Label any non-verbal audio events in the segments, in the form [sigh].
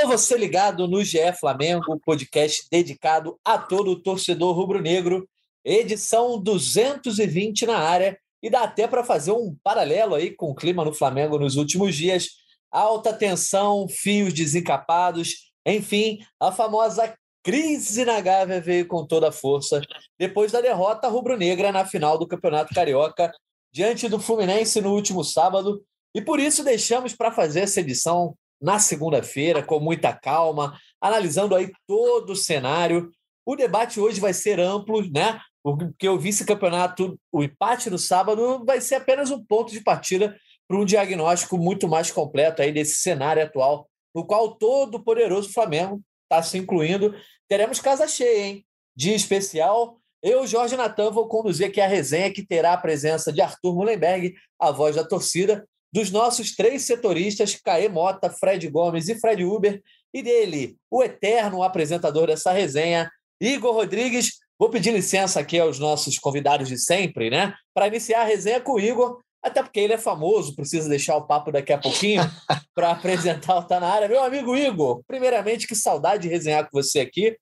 Alô, você ligado no GE Flamengo, podcast dedicado a todo o torcedor rubro-negro, edição 220 na área, e dá até para fazer um paralelo aí com o clima no Flamengo nos últimos dias. Alta tensão, fios desencapados, enfim, a famosa crise na Gávea veio com toda a força depois da derrota rubro-negra na final do Campeonato Carioca diante do Fluminense no último sábado. E por isso deixamos para fazer essa edição na segunda-feira, com muita calma, analisando aí todo o cenário. O debate hoje vai ser amplo, né? Porque o vice-campeonato, o empate no sábado, vai ser apenas um ponto de partida para um diagnóstico muito mais completo aí desse cenário atual, no qual todo o poderoso Flamengo está se incluindo. Teremos casa cheia, hein? Dia especial. Eu, Jorge Natan, vou conduzir aqui a resenha que terá a presença de Arthur Mullenberg, a voz da torcida, dos nossos três setoristas, Caê Mota, Fred Gomes e Fred Uber, e dele, o eterno apresentador dessa resenha, Igor Rodrigues. Vou pedir licença aqui aos nossos convidados de sempre, né? Para iniciar a resenha com o Igor, até porque ele é famoso, precisa deixar o papo daqui a pouquinho [laughs] para apresentar o Tá na área. Meu amigo Igor, primeiramente, que saudade de resenhar com você aqui.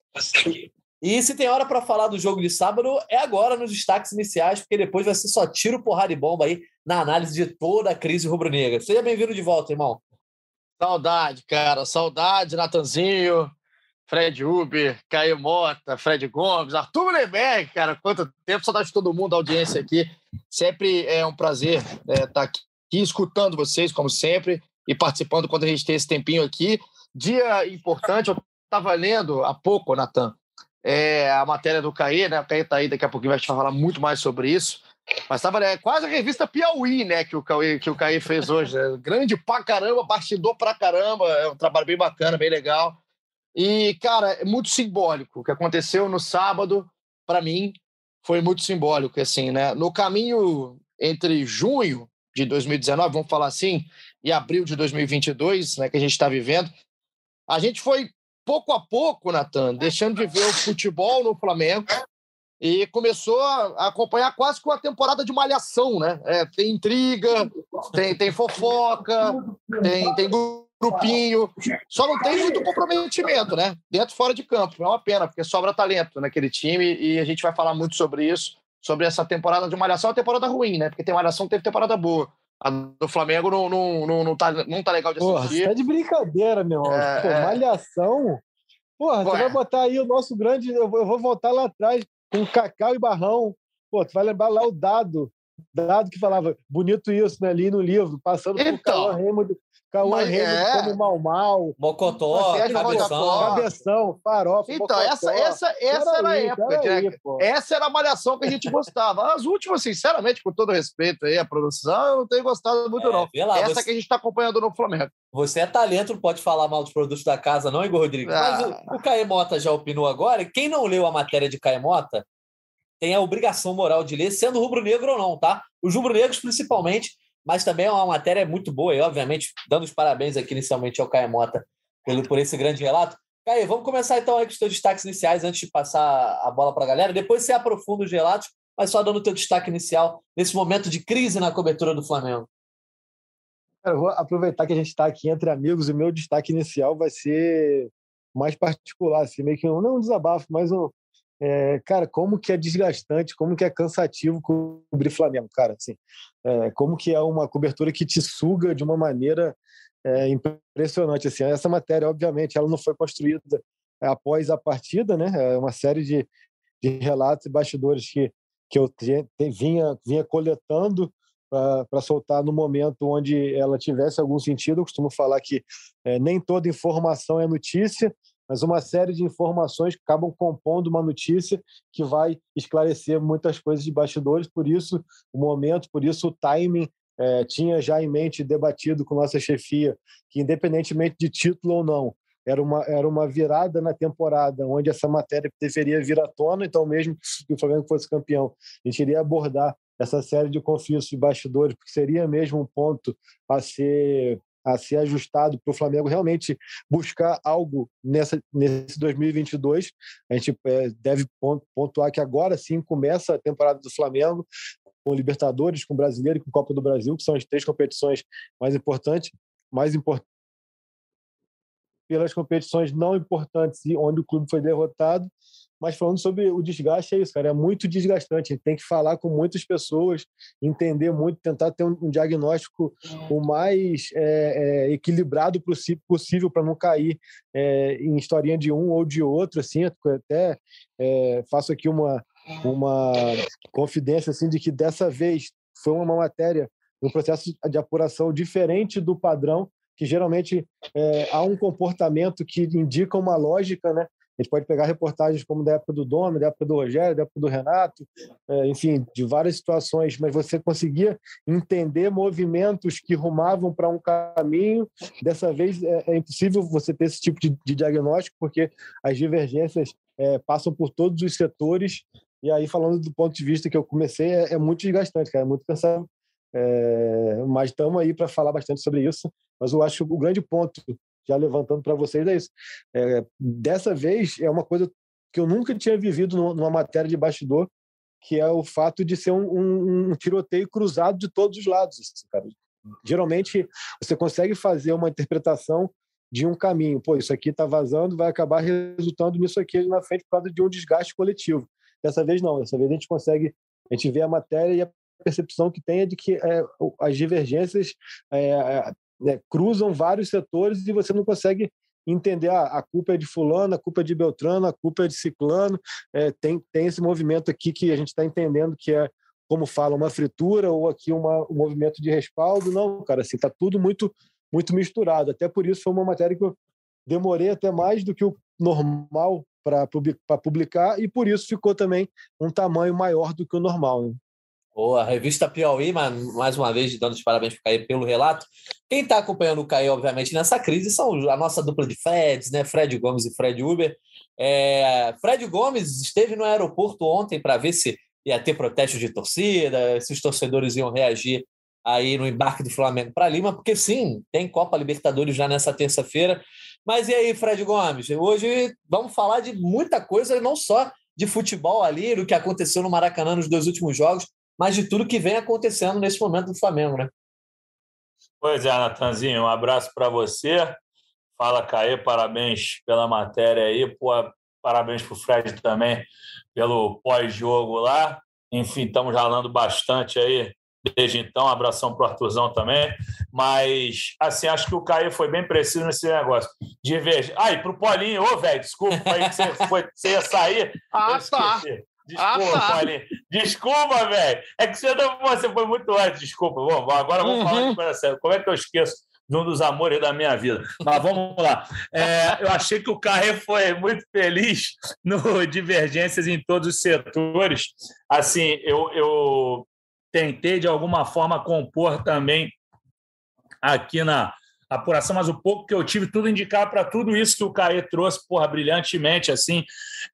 E se tem hora para falar do jogo de sábado, é agora nos destaques iniciais, porque depois vai ser só tiro, porrada e bomba aí na análise de toda a crise rubro-negra. Seja bem-vindo de volta, irmão. Saudade, cara. Saudade, Natanzinho, Fred Uber, Caio Mota, Fred Gomes, Arthur Mullenberg, cara. Quanto tempo, saudade de todo mundo, da audiência aqui. Sempre é um prazer estar é, tá aqui, aqui escutando vocês, como sempre, e participando quando a gente tem esse tempinho aqui. Dia importante, eu estava lendo há pouco, Natan, é, a matéria do Caê, né? O Caê tá aí, daqui a pouquinho vai te falar muito mais sobre isso. Mas estava né, quase a revista Piauí, né? Que o Caê, que o Caê fez hoje. Né? Grande pra caramba, bastidor pra caramba. É um trabalho bem bacana, bem legal. E, cara, é muito simbólico. O que aconteceu no sábado, para mim, foi muito simbólico. Assim, né? No caminho entre junho de 2019, vamos falar assim, e abril de 2022, né, que a gente está vivendo, a gente foi pouco a pouco, Natan, deixando de ver o futebol no Flamengo e começou a acompanhar quase com a temporada de malhação, né? É, tem intriga, tem, tem fofoca, tem, tem grupinho, só não tem muito comprometimento, né? Dentro e fora de campo. É uma pena, porque sobra talento naquele time e a gente vai falar muito sobre isso, sobre essa temporada de malhação, é uma temporada ruim, né? Porque tem malhação, teve temporada boa. A do Flamengo não, não, não, não, tá, não tá legal de assistir. Porra, tá de brincadeira, meu irmão. É, Pô, é... Malhação. Porra, você vai botar aí o nosso grande. Eu vou voltar lá atrás com Cacau e Barrão. Pô, tu vai lembrar lá o dado. Dado que falava bonito isso, né? Ali no livro, passando então, por Cauã Raymond, Cauã é... como mal mal. Mocotó, cabeção. Cabeção, farofa. Então, mocotó. essa, essa, essa era, a época. Aí, essa era a malhação que a gente gostava. As últimas, sinceramente, com todo respeito aí, a produção, eu não tenho gostado muito, é, não. Lá, essa você... que a gente está acompanhando no Flamengo. Você é talento, não pode falar mal dos produtos da casa, não, Igor Rodrigues. Ah. Mas o, o Caê Mota já opinou agora. E quem não leu a matéria de Caê Mota tem a obrigação moral de ler, sendo rubro-negro ou não, tá? Os rubro-negros, principalmente, mas também é uma matéria muito boa, e obviamente, dando os parabéns aqui inicialmente ao Caio Mota por, por esse grande relato. Caio, vamos começar então aí com os teus destaques iniciais antes de passar a bola para a galera. Depois você aprofunda os relatos, mas só dando o teu destaque inicial nesse momento de crise na cobertura do Flamengo. Eu vou aproveitar que a gente está aqui entre amigos e meu destaque inicial vai ser mais particular, assim, meio que um, não um desabafo, mas um, é, cara, como que é desgastante, como que é cansativo cobrir Flamengo, cara, assim, é, como que é uma cobertura que te suga de uma maneira é, impressionante, assim, essa matéria, obviamente, ela não foi construída após a partida, né, é uma série de, de relatos e bastidores que, que eu te, te, vinha, vinha coletando para soltar no momento onde ela tivesse algum sentido, eu costumo falar que é, nem toda informação é notícia, mas uma série de informações que acabam compondo uma notícia que vai esclarecer muitas coisas de bastidores. Por isso, o momento, por isso, o timing é, tinha já em mente debatido com nossa chefia que, independentemente de título ou não, era uma, era uma virada na temporada onde essa matéria deveria vir à tona, então, mesmo que o Flamengo fosse campeão, a gente iria abordar essa série de conflitos de bastidores, porque seria mesmo um ponto a ser a ser ajustado para o Flamengo realmente buscar algo nessa, nesse 2022. A gente é, deve pontuar que agora sim começa a temporada do Flamengo com Libertadores, com Brasileiro e com Copa do Brasil, que são as três competições mais importantes, mais importantes pelas competições não importantes e onde o clube foi derrotado. Mas falando sobre o desgaste, é isso, cara. É muito desgastante. A gente tem que falar com muitas pessoas, entender muito, tentar ter um, diagnóstico o mais é, é, equilibrado possível para não cair é, em historinha de um ou de outro. Assim, até é, faço aqui uma, uma confidência assim de que dessa vez foi uma matéria um processo de apuração diferente do padrão que geralmente é, há um comportamento que indica uma lógica, né? A gente pode pegar reportagens como da época do Domi, da época do Rogério, da época do Renato, é, enfim, de várias situações, mas você conseguia entender movimentos que rumavam para um caminho. Dessa vez é, é, impossível você ter esse tipo de, diagnóstico, porque as divergências é, passam por todos os setores. E aí, falando do ponto de vista que eu comecei, é, muito desgastante, cara, é muito cansado. É, mas estamos aí para falar bastante sobre isso. Mas eu acho que o grande ponto já levantando para vocês é isso. É, dessa vez é uma coisa que eu nunca tinha vivido numa matéria de bastidor, que é o fato de ser um, um, um tiroteio cruzado de todos os lados. Assim, cara. Geralmente você consegue fazer uma interpretação de um caminho. Pô, isso aqui está vazando, vai acabar resultando nisso aqui na frente por causa de um desgaste coletivo. Dessa vez não. Dessa vez a gente consegue, a gente vê a matéria e a percepção que tem é de que é, as divergências é, né, cruzam vários setores e você não consegue entender ah, a culpa é de fulano, a culpa é de Beltrano, a culpa é de ciclano. É, tem, tem esse movimento aqui que a gente está entendendo que é, como fala, uma fritura ou aqui uma, um movimento de respaldo. Não, cara, assim, está tudo muito, muito misturado. Até por isso foi uma matéria que eu demorei até mais do que o normal para publicar e por isso ficou também um tamanho maior do que o normal. Né? Boa, revista Piauí, mais uma vez dando os parabéns para o Caio pelo relato. Quem está acompanhando o Caio, obviamente, nessa crise são a nossa dupla de Freds, né? Fred Gomes e Fred Uber. É... Fred Gomes esteve no aeroporto ontem para ver se ia ter protesto de torcida, se os torcedores iam reagir aí no embarque do Flamengo para Lima, porque sim, tem Copa Libertadores já nessa terça-feira. Mas e aí, Fred Gomes? Hoje vamos falar de muita coisa, não só de futebol ali, do que aconteceu no Maracanã nos dois últimos jogos, mas de tudo que vem acontecendo nesse momento do Flamengo, né? Pois é, Natanzinho, um abraço para você. Fala, Caê, parabéns pela matéria aí. Pô, parabéns para o Fred também pelo pós-jogo lá. Enfim, estamos ralando bastante aí desde então. Um abração para o Arthurzão também. Mas, assim, acho que o Caio foi bem preciso nesse negócio. De ver. Ah, e para o Paulinho, ô, velho, desculpa aí que você, [laughs] foi, você ia sair. Ah, tá. Desculpa, ah, tá. Paulinho. Desculpa, velho. É que você, não, você foi muito antes, desculpa. Bom, agora vamos uhum. falar de coisa séria. Como é que eu esqueço de um dos amores da minha vida? Mas vamos lá. É, eu achei que o Carré foi muito feliz no Divergências em todos os setores. Assim, eu, eu tentei, de alguma forma, compor também aqui na, apuração, mas o pouco que eu tive, tudo indicar para tudo isso que o Caê trouxe, porra, brilhantemente, assim,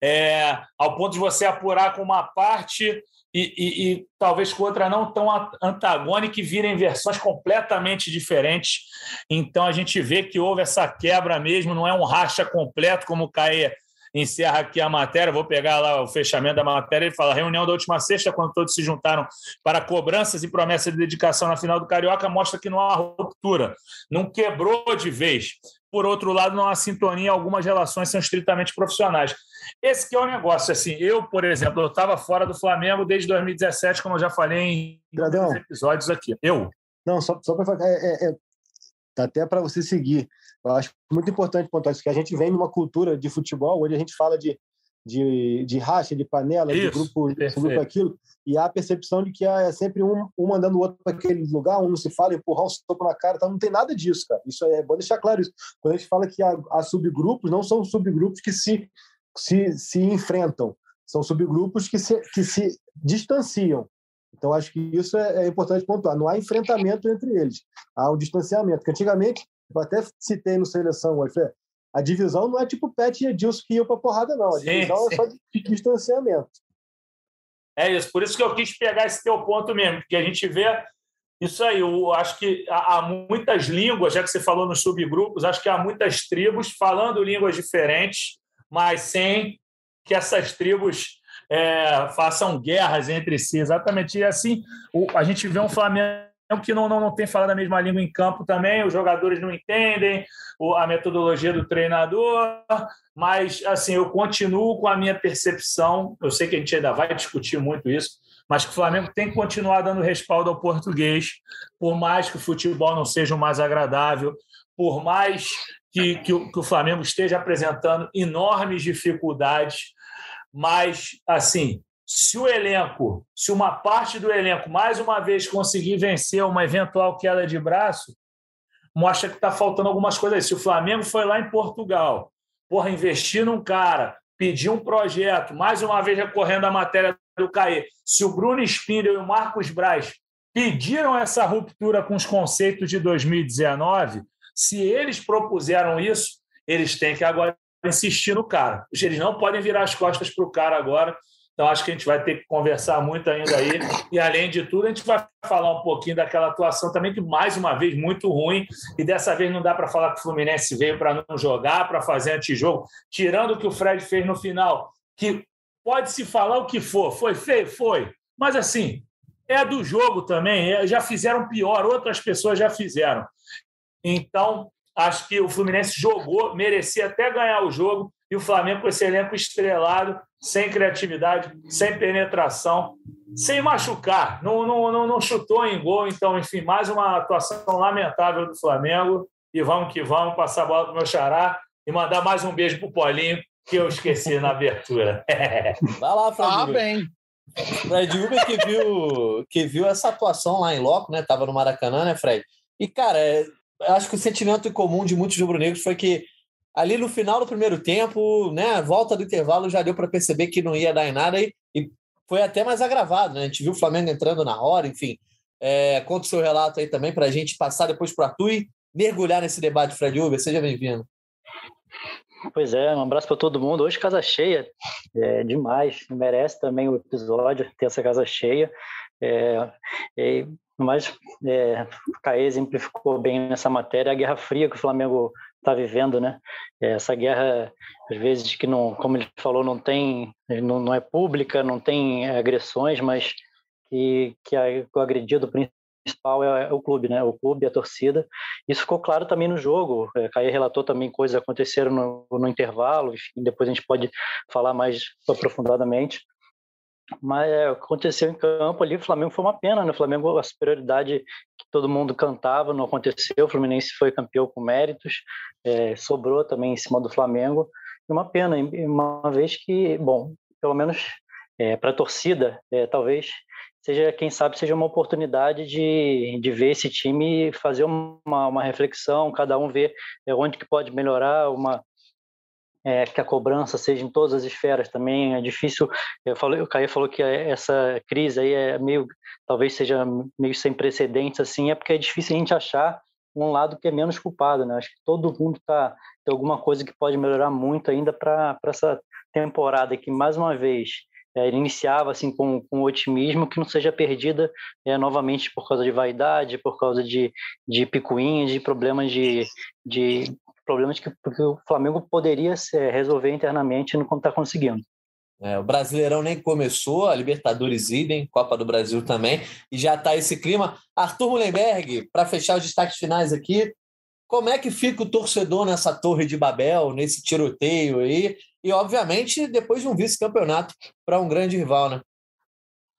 é, ao ponto de você apurar com uma parte e, e, e, talvez com outra não tão antagônica e virem versões completamente diferentes. Então a gente vê que houve essa quebra mesmo, não é um racha completo, como o Caê encerra aqui a matéria. Vou pegar lá o fechamento da matéria. Ele fala: reunião da última sexta, quando todos se juntaram para cobranças e promessa de dedicação na final do Carioca, mostra que não há ruptura, não quebrou de vez. Por outro lado, não há sintonia, algumas relações são estritamente profissionais. Esse que é o negócio. Assim, eu, por exemplo, eu estava fora do Flamengo desde 2017, como eu já falei em Gradão. episódios aqui. Eu. Não, só, só para falar, é, é, é, até para você seguir. Eu acho muito importante pontuar isso, que a gente vem numa cultura de futebol onde a gente fala de, de, de racha, de panela, isso, de grupo, grupo aquilo, e há a percepção de que é sempre um, um mandando o outro para aquele lugar, um não se fala, empurrar um soco na cara, então não tem nada disso, cara. Isso é bom deixar claro isso. Quando a gente fala que há, há subgrupos, não são subgrupos que se, se, se enfrentam, são subgrupos que se, que se distanciam. Então, acho que isso é, é importante pontuar. Não há enfrentamento entre eles, há um distanciamento. Porque antigamente, eu até citei no Seleção, a divisão não é tipo Pet e Edilson que iam para porrada, não. A divisão sim, sim. é só de, de distanciamento. É isso, por isso que eu quis pegar esse teu ponto mesmo, porque a gente vê isso aí. Eu acho que há muitas línguas, já que você falou nos subgrupos, acho que há muitas tribos falando línguas diferentes, mas sem que essas tribos é, façam guerras entre si. Exatamente. E assim, a gente vê um Flamengo que não, não, não tem falado a mesma língua em campo também, os jogadores não entendem a metodologia do treinador, mas assim, eu continuo com a minha percepção, eu sei que a gente ainda vai discutir muito isso, mas que o Flamengo tem que continuar dando respaldo ao português, por mais que o futebol não seja o mais agradável, por mais que, que, o, que o Flamengo esteja apresentando enormes dificuldades, mas assim, se o elenco, se uma parte do elenco mais uma vez conseguir vencer uma eventual queda de braço, mostra que está faltando algumas coisas aí. Se o Flamengo foi lá em Portugal, porra, investir num cara, pedir um projeto, mais uma vez recorrendo à matéria do CAE, se o Bruno Spindel e o Marcos Braz pediram essa ruptura com os conceitos de 2019, se eles propuseram isso, eles têm que agora insistir no cara. Eles não podem virar as costas para o cara agora então, acho que a gente vai ter que conversar muito ainda aí. E, além de tudo, a gente vai falar um pouquinho daquela atuação também, que, mais uma vez, muito ruim. E dessa vez não dá para falar que o Fluminense veio para não jogar, para fazer antijogo. Tirando o que o Fred fez no final, que pode-se falar o que for. Foi feio? Foi. Mas, assim, é do jogo também. É, já fizeram pior, outras pessoas já fizeram. Então, acho que o Fluminense jogou, merecia até ganhar o jogo e o Flamengo com esse elenco estrelado, sem criatividade, sem penetração, sem machucar, não, não, não, não chutou em gol. Então, enfim, mais uma atuação lamentável do Flamengo. E vamos que vamos, passar a bola para o meu xará e mandar mais um beijo para o Paulinho, que eu esqueci na abertura. [laughs] Vai lá, Fred. Ah, bem. Fred Uber que viu, que viu essa atuação lá em loco, né? Tava no Maracanã, né, Fred? E, cara, é, acho que o sentimento comum de muitos rubro-negros foi que ali no final do primeiro tempo, né, volta do intervalo, já deu para perceber que não ia dar em nada e, e, foi até mais agravado, né? A gente viu o Flamengo entrando na hora, enfim. É, conta o seu relato aí também para a gente passar depois para tu e mergulhar nesse debate, Fred Uber. Seja bem-vindo. Pois é, um abraço para todo mundo. Hoje casa cheia, é demais. Merece também o episódio ter essa casa cheia. É, é, mas é, o Caê exemplificou bem nessa matéria a Guerra Fria que o Flamengo está vivendo, né? Essa guerra, às vezes, que não, como ele falou, não tem, não, não é pública, não tem agressões, mas que, que o agredido principal é, é, o clube, né? O clube, a torcida. Isso ficou claro também no jogo. É, Caio relatou também coisas aconteceram no, no intervalo. Enfim, depois a gente pode falar mais aprofundadamente. Mas é, aconteceu em campo ali, o Flamengo foi uma pena, né? O Flamengo, a superioridade que todo mundo cantava não aconteceu. O Fluminense foi campeão com méritos, é, sobrou também em cima do Flamengo. E uma pena, uma vez que, bom, pelo menos é, para a torcida, é, talvez seja, quem sabe, seja uma oportunidade de, de ver esse time fazer uma, uma reflexão, cada um ver é, onde que pode melhorar, uma, é, que a cobrança seja em todas as esferas também. É difícil. Eu falei, o Caio falou que essa crise aí é meio, talvez seja meio sem precedentes assim, é porque é difícil a gente achar um lado que é menos culpado, né? Acho que todo mundo tá tem alguma coisa que pode melhorar muito ainda para essa temporada que mais uma vez é, iniciava assim com, com otimismo que não seja perdida é, novamente por causa de vaidade, por causa de, de picuinhas, de problemas de, de problemas que, que o Flamengo poderia resolver internamente e não está conseguindo. É, o Brasileirão nem começou, a Libertadores idem, Copa do Brasil também, e já está esse clima. Arthur Mullenberg, para fechar os destaques finais aqui, como é que fica o torcedor nessa torre de Babel, nesse tiroteio aí? E, obviamente, depois de um vice-campeonato para um grande rival, né?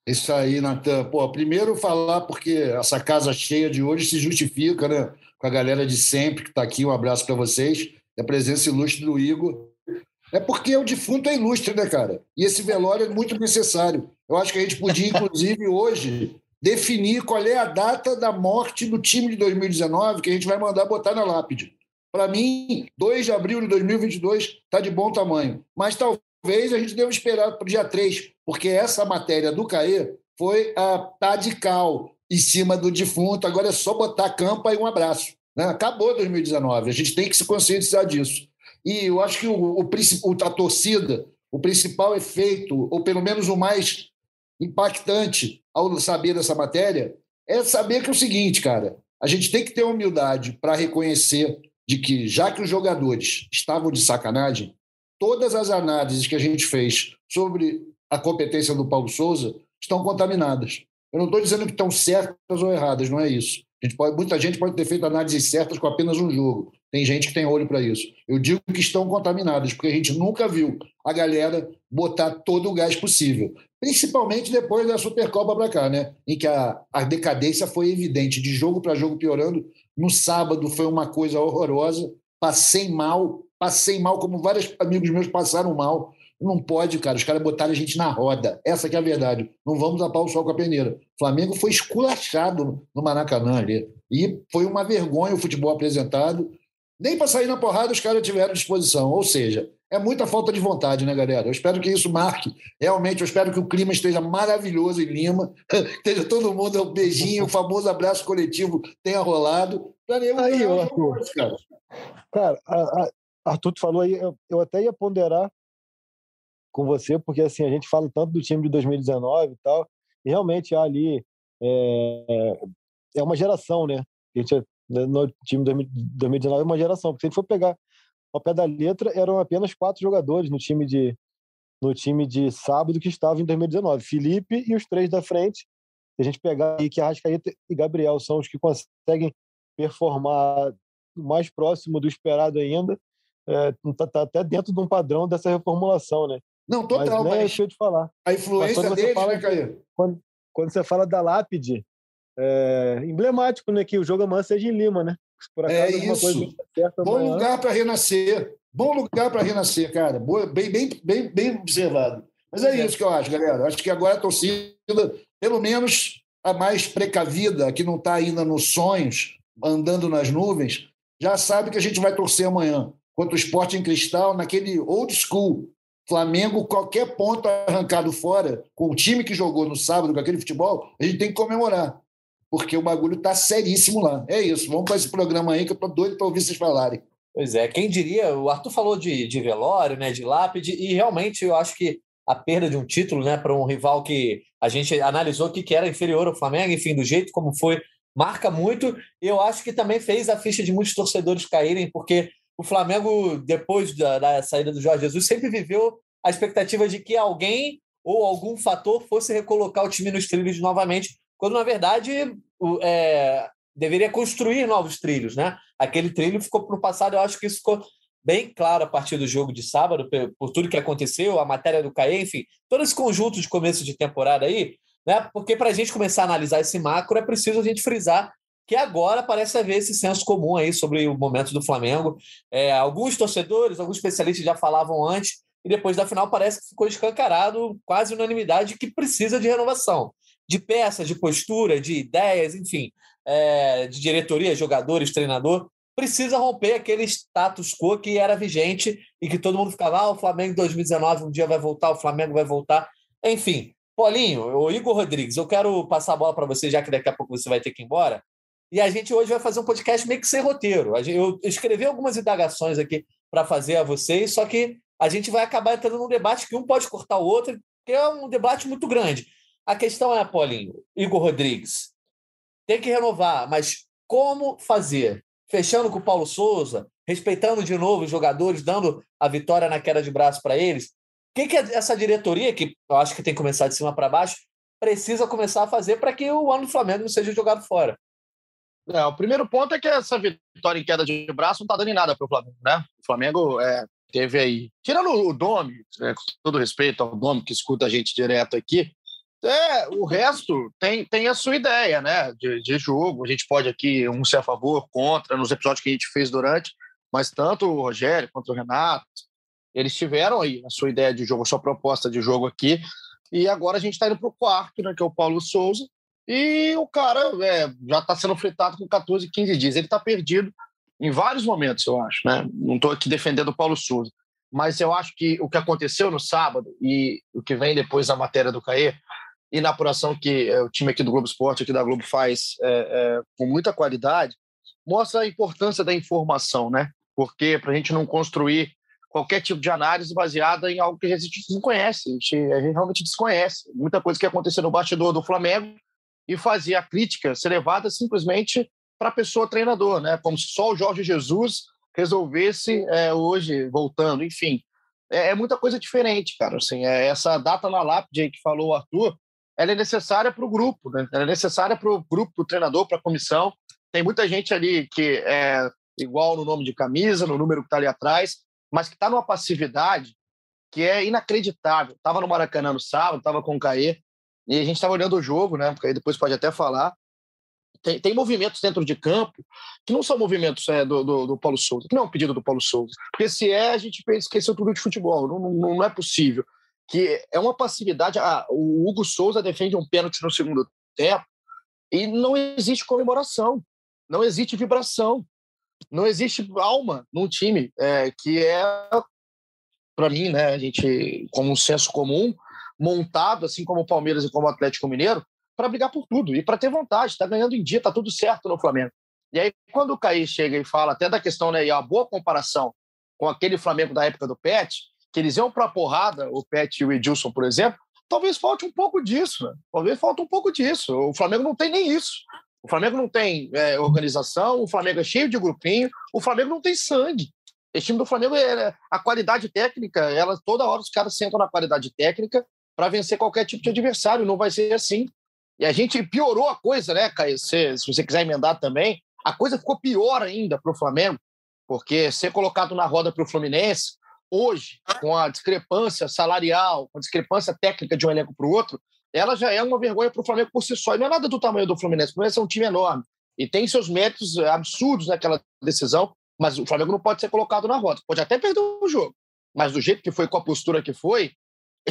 Isso aí, Natan. Pô, primeiro falar porque essa casa cheia de hoje se justifica, né? Com a galera de sempre que está aqui. Um abraço para vocês. A presença ilustre do Igor. É porque o defunto é ilustre, né, cara? E esse velório é muito necessário. Eu acho que a gente podia, inclusive, [laughs] hoje, definir qual é a data da morte do time de 2019 que a gente vai mandar botar na lápide. Para mim, 2 de abril de 2022 está de bom tamanho. Mas talvez a gente deva esperar para o dia 3, porque essa matéria do CAE foi a radical em cima do defunto. Agora é só botar campa e um abraço. Né? Acabou 2019. A gente tem que se conscientizar disso. E eu acho que o, o, a torcida, o principal efeito, ou pelo menos o mais impactante ao saber dessa matéria, é saber que é o seguinte, cara, a gente tem que ter humildade para reconhecer de que, já que os jogadores estavam de sacanagem, todas as análises que a gente fez sobre a competência do Paulo Souza estão contaminadas. Eu não estou dizendo que estão certas ou erradas, não é isso. Gente pode, muita gente pode ter feito análises certas com apenas um jogo. Tem gente que tem olho para isso. Eu digo que estão contaminadas, porque a gente nunca viu a galera botar todo o gás possível. Principalmente depois da Supercopa para cá, né? Em que a, a decadência foi evidente, de jogo para jogo piorando. No sábado foi uma coisa horrorosa. Passei mal, passei mal, como vários amigos meus passaram mal. Não pode, cara. Os caras botaram a gente na roda. Essa que é a verdade. Não vamos tapar o sol com a peneira. O Flamengo foi esculachado no Maracanã ali. E foi uma vergonha o futebol apresentado. Nem para sair na porrada os caras tiveram disposição. Ou seja, é muita falta de vontade, né, galera? Eu espero que isso marque. Realmente, eu espero que o clima esteja maravilhoso em Lima. [laughs] Esteja todo mundo, um beijinho, o famoso abraço coletivo tenha rolado. Aí, Arthur. Cara, cara a, a, Arthur, tu falou aí, eu, eu até ia ponderar com você, porque assim, a gente fala tanto do time de 2019 e tal, e realmente há ali é, é uma geração, né? A gente, né, no time de 2019 é uma geração, porque se a gente for pegar ao pé da letra, eram apenas quatro jogadores no time de no time de sábado que estavam em 2019, Felipe e os três da frente. Se a gente pegar aí que Arrascaeta e Gabriel são os que conseguem performar mais próximo do esperado ainda, é, tá, tá até dentro de um padrão dessa reformulação, né? Não, total. Mas, né, mas deixa eu te falar. A influência deles, fala, né, Caio? Quando, quando você fala da lápide, é emblemático, né? Que o jogo amanhã seja em Lima, né? Por acaso, é isso. Bom amanhã... lugar para renascer. Bom lugar para renascer, cara. Boa, bem, bem, bem, bem observado. Mas é, é isso que eu acho, galera. Acho que agora a torcida, pelo menos a mais precavida, que não está ainda nos sonhos, andando nas nuvens, já sabe que a gente vai torcer amanhã. Contra o esporte em cristal, naquele old school, Flamengo, qualquer ponto arrancado fora, com o time que jogou no sábado, com aquele futebol, a gente tem que comemorar. Porque o bagulho tá seríssimo lá. É isso. Vamos para esse programa aí que eu tô doido para ouvir vocês falarem. Pois é, quem diria, o Arthur falou de, de velório, né, de lápide, e realmente eu acho que a perda de um título, né, para um rival que a gente analisou que, que era inferior ao Flamengo, enfim, do jeito como foi, marca muito. Eu acho que também fez a ficha de muitos torcedores caírem, porque o Flamengo, depois da, da, saída do Jorge Jesus, sempre viveu a expectativa de que alguém ou algum fator fosse recolocar o time nos trilhos novamente, quando na verdade o, é, deveria construir novos trilhos, né? Aquele trilho ficou para o passado, eu acho que isso ficou bem claro a partir do jogo de sábado, por, por tudo que aconteceu, a matéria do Caê, enfim, todo esse conjunto de começo de temporada aí, né? Porque para a gente começar a analisar esse macro é preciso a gente frisar que agora parece haver esse senso comum aí sobre o momento do Flamengo. É, alguns torcedores, alguns especialistas já falavam antes, e depois da final parece que ficou escancarado, quase unanimidade, que precisa de renovação. De peças, de postura, de ideias, enfim, é, de diretoria, jogadores, treinador. Precisa romper aquele status quo que era vigente e que todo mundo ficava, ah, o Flamengo em 2019 um dia vai voltar, o Flamengo vai voltar. Enfim, Paulinho, o Igor Rodrigues, eu quero passar a bola para você, já que daqui a pouco você vai ter que ir embora. E a gente hoje vai fazer um podcast meio que sem roteiro. Eu escrevi algumas indagações aqui para fazer a vocês, só que a gente vai acabar entrando num debate que um pode cortar o outro, que é um debate muito grande. A questão é, Paulinho, Igor Rodrigues, tem que renovar, mas como fazer? Fechando com o Paulo Souza, respeitando de novo os jogadores, dando a vitória na queda de braço para eles. O que, que essa diretoria, que eu acho que tem que começar de cima para baixo, precisa começar a fazer para que o ano do Flamengo não seja jogado fora? É, o primeiro ponto é que essa vitória em queda de braço não está dando em nada para o Flamengo, né? O Flamengo é, teve aí, tirando o Domi, né, com todo respeito ao Domi que escuta a gente direto aqui, é, o resto tem, tem a sua ideia, né? De, de jogo. A gente pode aqui um ser a favor, contra, nos episódios que a gente fez durante, mas tanto o Rogério quanto o Renato, eles tiveram aí a sua ideia de jogo, a sua proposta de jogo aqui. E agora a gente está indo para o quarto, né? Que é o Paulo Souza, e o cara é, já está sendo fritado com 14, 15 dias. Ele está perdido em vários momentos, eu acho. Né? Não estou aqui defendendo o Paulo Souza, mas eu acho que o que aconteceu no sábado e o que vem depois da matéria do Caê e na apuração que é, o time aqui do Globo Esporte, aqui da Globo, faz é, é, com muita qualidade, mostra a importância da informação, né? Porque para a gente não construir qualquer tipo de análise baseada em algo que a gente não conhece, a gente, a gente realmente desconhece. Muita coisa que aconteceu no bastidor do Flamengo e fazia a crítica ser levada simplesmente para a pessoa treinador, né? Como se só o Jorge Jesus resolvesse é, hoje, voltando, enfim. É, é, muita coisa diferente, cara. Assim, é essa data na lápide aí que falou o Arthur, ela é necessária para o grupo, né? ela é necessária para o grupo, para o treinador, para a comissão. Tem muita gente ali que é igual no nome de camisa, no número que está ali atrás, mas que está numa passividade que é inacreditável. Estava no Maracanã no sábado, estava com o Caê, e a gente estava olhando o jogo, né? Porque aí depois pode até falar. Tem, tem movimentos dentro de campo que não são movimentos é, do, do, do, Paulo Souza, que não é um pedido do Paulo Souza. Porque se é, a gente esqueceu tudo de futebol. Não, não, não é possível. Que é uma passividade. Ah, o Hugo Souza defende um pênalti no segundo tempo e não existe comemoração, não existe vibração, não existe alma num time é, que é, para mim, né, a gente, como um senso comum, montado, assim como o Palmeiras e como o Atlético Mineiro, para brigar por tudo e para ter vontade. Está ganhando em dia, está tudo certo no Flamengo. E aí, quando o Caí chega e fala até da questão, né, e a boa comparação com aquele Flamengo da época do Pet, que eles iam para a porrada, o Pet e o Edilson, por exemplo, talvez falte um pouco disso. Né? Talvez falte um pouco disso. O Flamengo não tem nem isso. O Flamengo não tem é, organização, o Flamengo é cheio de grupinho, o Flamengo não tem sangue. Esse time do Flamengo, é, a qualidade técnica, ela toda hora os caras sentam na qualidade técnica para vencer qualquer tipo de adversário, não vai ser assim. E a gente piorou a coisa, né, Caio? Se, se você quiser emendar também, a coisa ficou pior ainda para o Flamengo, porque ser colocado na roda para o Fluminense, hoje, com a discrepância salarial, com a discrepância técnica de um elenco para o outro, ela já é uma vergonha para o Flamengo por si só. E não é nada do tamanho do Fluminense. O Fluminense é um time enorme e tem seus méritos absurdos naquela decisão, mas o Flamengo não pode ser colocado na roda. Pode até perder o jogo, mas do jeito que foi, com a postura que foi,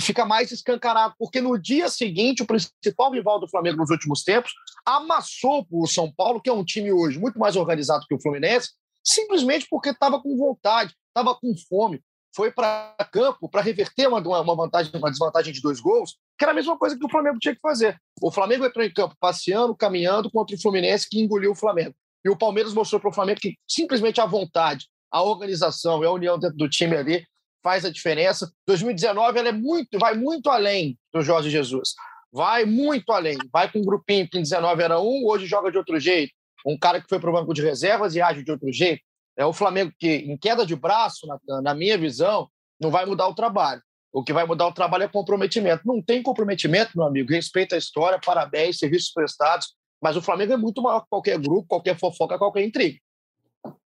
fica mais escancarado, porque no dia seguinte, o principal rival do Flamengo nos últimos tempos amassou o São Paulo, que é um time hoje muito mais organizado que o Fluminense, simplesmente porque estava com vontade, estava com fome, foi para campo para reverter uma, uma vantagem, uma desvantagem de dois gols, que era a mesma coisa que o Flamengo tinha que fazer. O Flamengo entrou em campo passeando, caminhando contra o Fluminense, que engoliu o Flamengo. E o Palmeiras mostrou para o Flamengo que simplesmente a vontade, a organização e a união dentro do time ali faz a diferença. 2019 ela é muito, vai muito além do Jorge Jesus. Vai muito além. Vai com um grupinho que em 19 era um, hoje joga de outro jeito. Um cara que foi para o banco de reservas e age de outro jeito. É o Flamengo que, em queda de braço, na, na minha visão, não vai mudar o trabalho. O que vai mudar o trabalho é comprometimento. Não tem comprometimento, meu amigo. Respeita a história, parabéns, serviços prestados. Mas o Flamengo é muito maior que qualquer grupo, qualquer fofoca, qualquer intriga.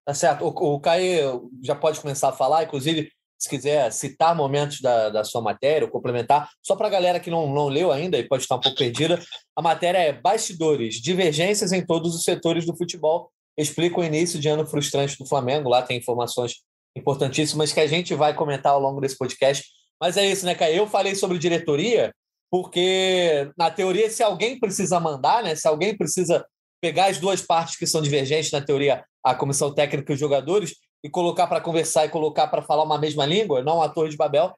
Tá certo. O, o Caio já pode começar a falar, inclusive, se quiser citar momentos da, da sua matéria ou complementar, só para a galera que não, não leu ainda e pode estar um pouco perdida, a matéria é Bastidores, divergências em todos os setores do futebol explica o início de ano frustrante do Flamengo. Lá tem informações importantíssimas que a gente vai comentar ao longo desse podcast. Mas é isso, né, Caio? Eu falei sobre diretoria porque, na teoria, se alguém precisa mandar, né, se alguém precisa pegar as duas partes que são divergentes, na teoria, a comissão técnica e os jogadores, e colocar para conversar e colocar para falar uma mesma língua, não a Torre de Babel,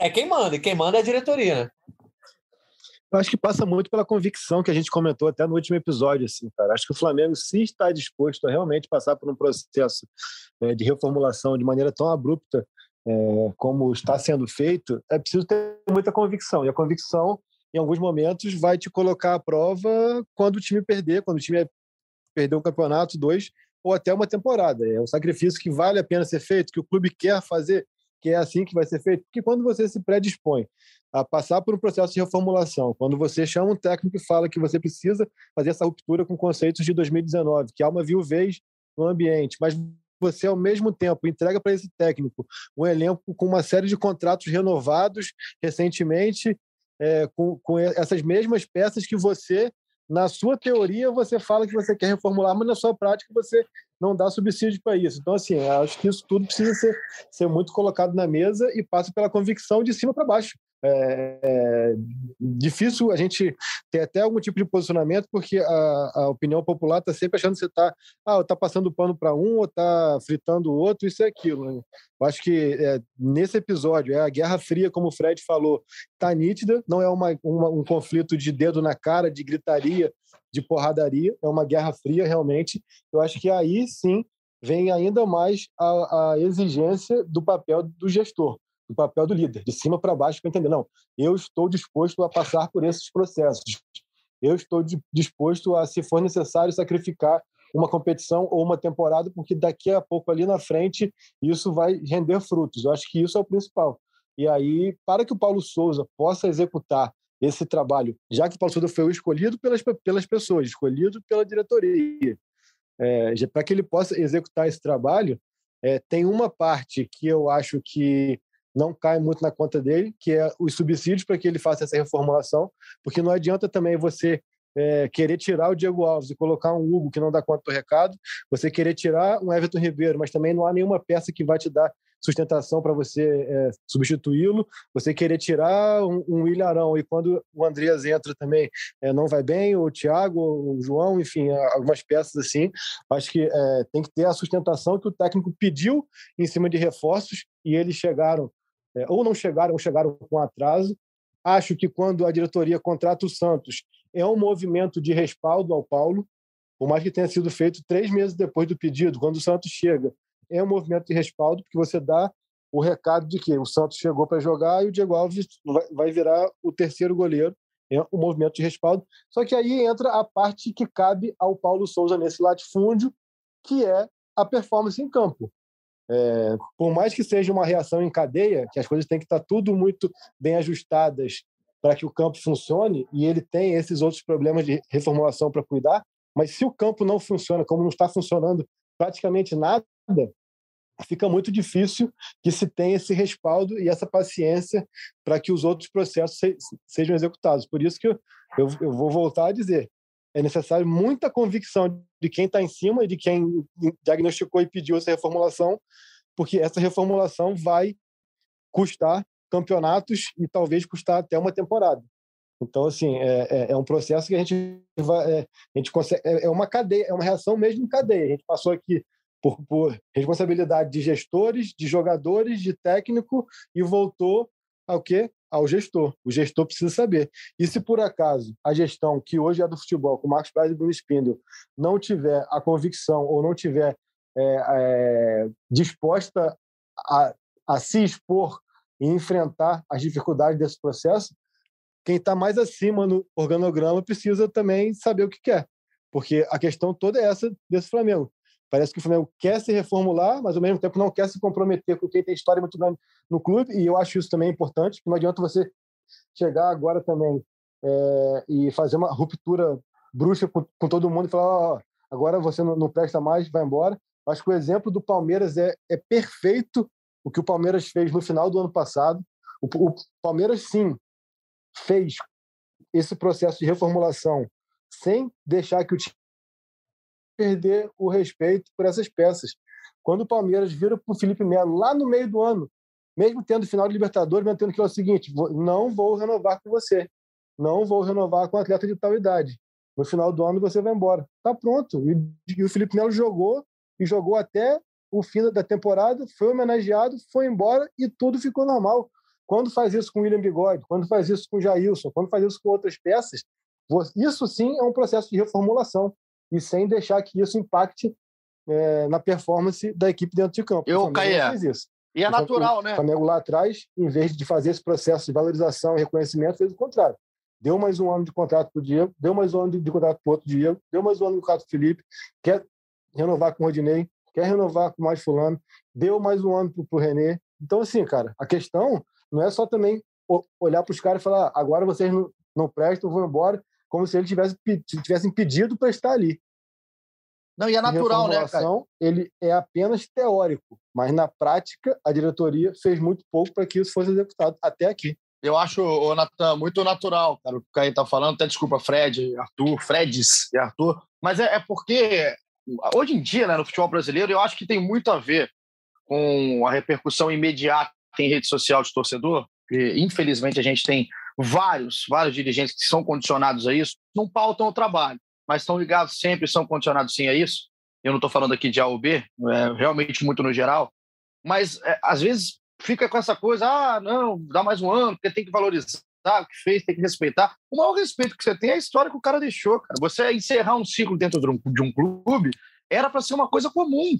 é quem manda, e quem manda é a diretoria, né? Eu acho que passa muito pela convicção que a gente comentou até no último episódio, assim, cara. Acho que o Flamengo, se está disposto a realmente passar por um processo é, de reformulação de maneira tão abrupta é, como está sendo feito, é preciso ter muita convicção. E a convicção, em alguns momentos, vai te colocar à prova quando o time perder, quando o time perder um campeonato, dois, ou até uma temporada. É um sacrifício que vale a pena ser feito, que o clube quer fazer, que é assim que vai ser feito. Porque quando você se predispõe a passar por um processo de reformulação. Quando você chama um técnico e fala que você precisa fazer essa ruptura com conceitos de 2019, que há uma viuvez no ambiente, mas você, ao mesmo tempo, entrega para esse técnico um elenco com uma série de contratos renovados recentemente, é, com, com essas mesmas peças que você, na sua teoria, você fala que você quer reformular, mas na sua prática você não dá subsídio para isso. Então, assim, acho que isso tudo precisa ser, ser muito colocado na mesa e passa pela convicção de cima para baixo. É, é, difícil a gente ter até algum tipo de posicionamento, porque a, a opinião popular está sempre achando que você está ah, tá passando pano para um ou está fritando o outro, isso e aquilo. Né? Eu acho que é, nesse episódio, é a Guerra Fria, como o Fred falou, está nítida, não é uma, uma, um conflito de dedo na cara, de gritaria, de porradaria, é uma guerra fria realmente. Eu acho que aí sim vem ainda mais a, a exigência do papel do gestor do papel do líder, de cima para baixo, para entender, não, eu estou disposto a passar por esses processos. Eu estou disposto a, se for necessário, sacrificar uma competição ou uma temporada, porque daqui a pouco, ali na frente, isso vai render frutos. Eu acho que isso é o principal. E aí, para que o Paulo Souza possa executar esse trabalho, já que o Paulo Souza foi escolhido pelas, pelas pessoas, escolhido pela diretoria, é, para que ele possa executar esse trabalho, é, tem uma parte que eu acho que não cai muito na conta dele, que é os subsídios para que ele faça essa reformulação, porque não adianta também você é, querer tirar o Diego Alves e colocar um Hugo que não dá conta do recado, você querer tirar um Everton Ribeiro, mas também não há nenhuma peça que vai te dar sustentação para você é, substituí-lo, você querer tirar um, um William Arão e quando o Andreas entra também é, não vai bem, o Thiago, o João, enfim, algumas peças assim, acho que é, tem que ter a sustentação que o técnico pediu em cima de reforços e eles chegaram, é, ou não chegaram, ou chegaram com atraso. Acho que quando a diretoria contrata o Santos, é um movimento de respaldo ao Paulo, por mais que tenha sido feito três meses depois do pedido, quando o Santos chega é um movimento de respaldo, porque você dá o recado de que o Santos chegou para jogar e o Diego Alves vai virar o terceiro goleiro. É um movimento de respaldo. Só que aí entra a parte que cabe ao Paulo Souza nesse latifúndio, que é a performance em campo. É, por mais que seja uma reação em cadeia, que as coisas têm que estar tudo muito bem ajustadas para que o campo funcione, e ele tem esses outros problemas de reformulação para cuidar, mas se o campo não funciona, como não está funcionando praticamente nada, fica muito difícil que se tenha esse respaldo e essa paciência para que os outros processos se, sejam executados. Por isso que eu, eu, eu, vou voltar a dizer, é necessário muita convicção de quem está em cima e de quem diagnosticou e pediu essa reformulação, porque essa reformulação vai custar campeonatos e talvez custar até uma temporada. Então, assim, é, é, é um processo que a gente vai, é, a gente consegue, é, é uma cadeia, é uma reação mesmo em cadeia. A gente passou aqui por, por responsabilidade de gestores, de jogadores, de técnico e voltou ao quê? Ao gestor. O gestor precisa saber. E se por acaso a gestão que hoje é do futebol, com Marcos Braz e Bruno Spindel, não tiver a convicção ou não tiver é, é, disposta a, a se expor e enfrentar as dificuldades desse processo, quem está mais acima no organograma precisa também saber o que quer. Porque a questão toda é essa desse Flamengo. Parece que o Flamengo quer se reformular, mas ao mesmo tempo não quer se comprometer com quem tem história muito grande no clube, e eu acho isso também importante, que não adianta você chegar agora também é, e fazer uma ruptura bruxa com, com todo mundo e falar: oh, agora você não, não, presta mais, vai embora. Acho que o exemplo do Palmeiras é, é perfeito o que o Palmeiras fez no final do ano passado. O, o Palmeiras, sim, fez esse processo de reformulação sem deixar que o time perder o respeito por essas peças. Quando o Palmeiras vira para o Felipe Melo lá no meio do ano, mesmo tendo final de Libertadores, mantendo que é o seguinte: não vou renovar com você, não vou renovar com um atleta de tal idade. No final do ano você vai embora. Tá pronto. E, e o Felipe Melo jogou e jogou até o fim da temporada, foi homenageado, foi embora e tudo ficou normal. Quando faz isso com o William Bigode, quando faz isso com o Jailson, quando faz isso com outras peças, isso sim é um processo de reformulação e sem deixar que isso impacte é, na performance da equipe dentro de campo. Eu, Caia. E é natural, né? O Flamengo lá atrás, em vez de fazer esse processo de valorização e reconhecimento, fez o contrário. Deu mais um ano de contrato para o Diego, deu mais um ano de contrato para o outro Diego, deu mais um ano de contrato para o Felipe, quer renovar com o Rodinei, quer renovar com mais fulano, deu mais um ano para o René. Então, assim, cara, a questão não é só também olhar para os caras e falar ah, agora vocês não, não prestam, vão embora, como se eles tivesse, tivessem pedido para estar ali. Não, e é natural, né, cara? Ele é apenas teórico, mas na prática a diretoria fez muito pouco para que isso fosse executado até aqui. Eu acho, Natan, muito natural, cara, o que o Caio está falando. Até desculpa, Fred, Arthur, Freds e Arthur. Mas é, é, porque hoje em dia, né, no futebol brasileiro, eu acho que tem muito a ver com a repercussão imediata em rede social de torcedor. E, infelizmente, a gente tem vários, vários dirigentes que são condicionados a isso, não pautam o trabalho, mas estão ligados sempre, são condicionados sim a isso. Eu não estou falando aqui de A ou B, é, realmente muito no geral, mas é, às vezes fica com essa coisa, ah, não, dá mais um ano, porque tem que valorizar o que fez, tem que respeitar. O maior respeito que você tem é a história que o cara deixou, cara. Você encerrar um ciclo dentro de um, clube era para ser uma coisa comum,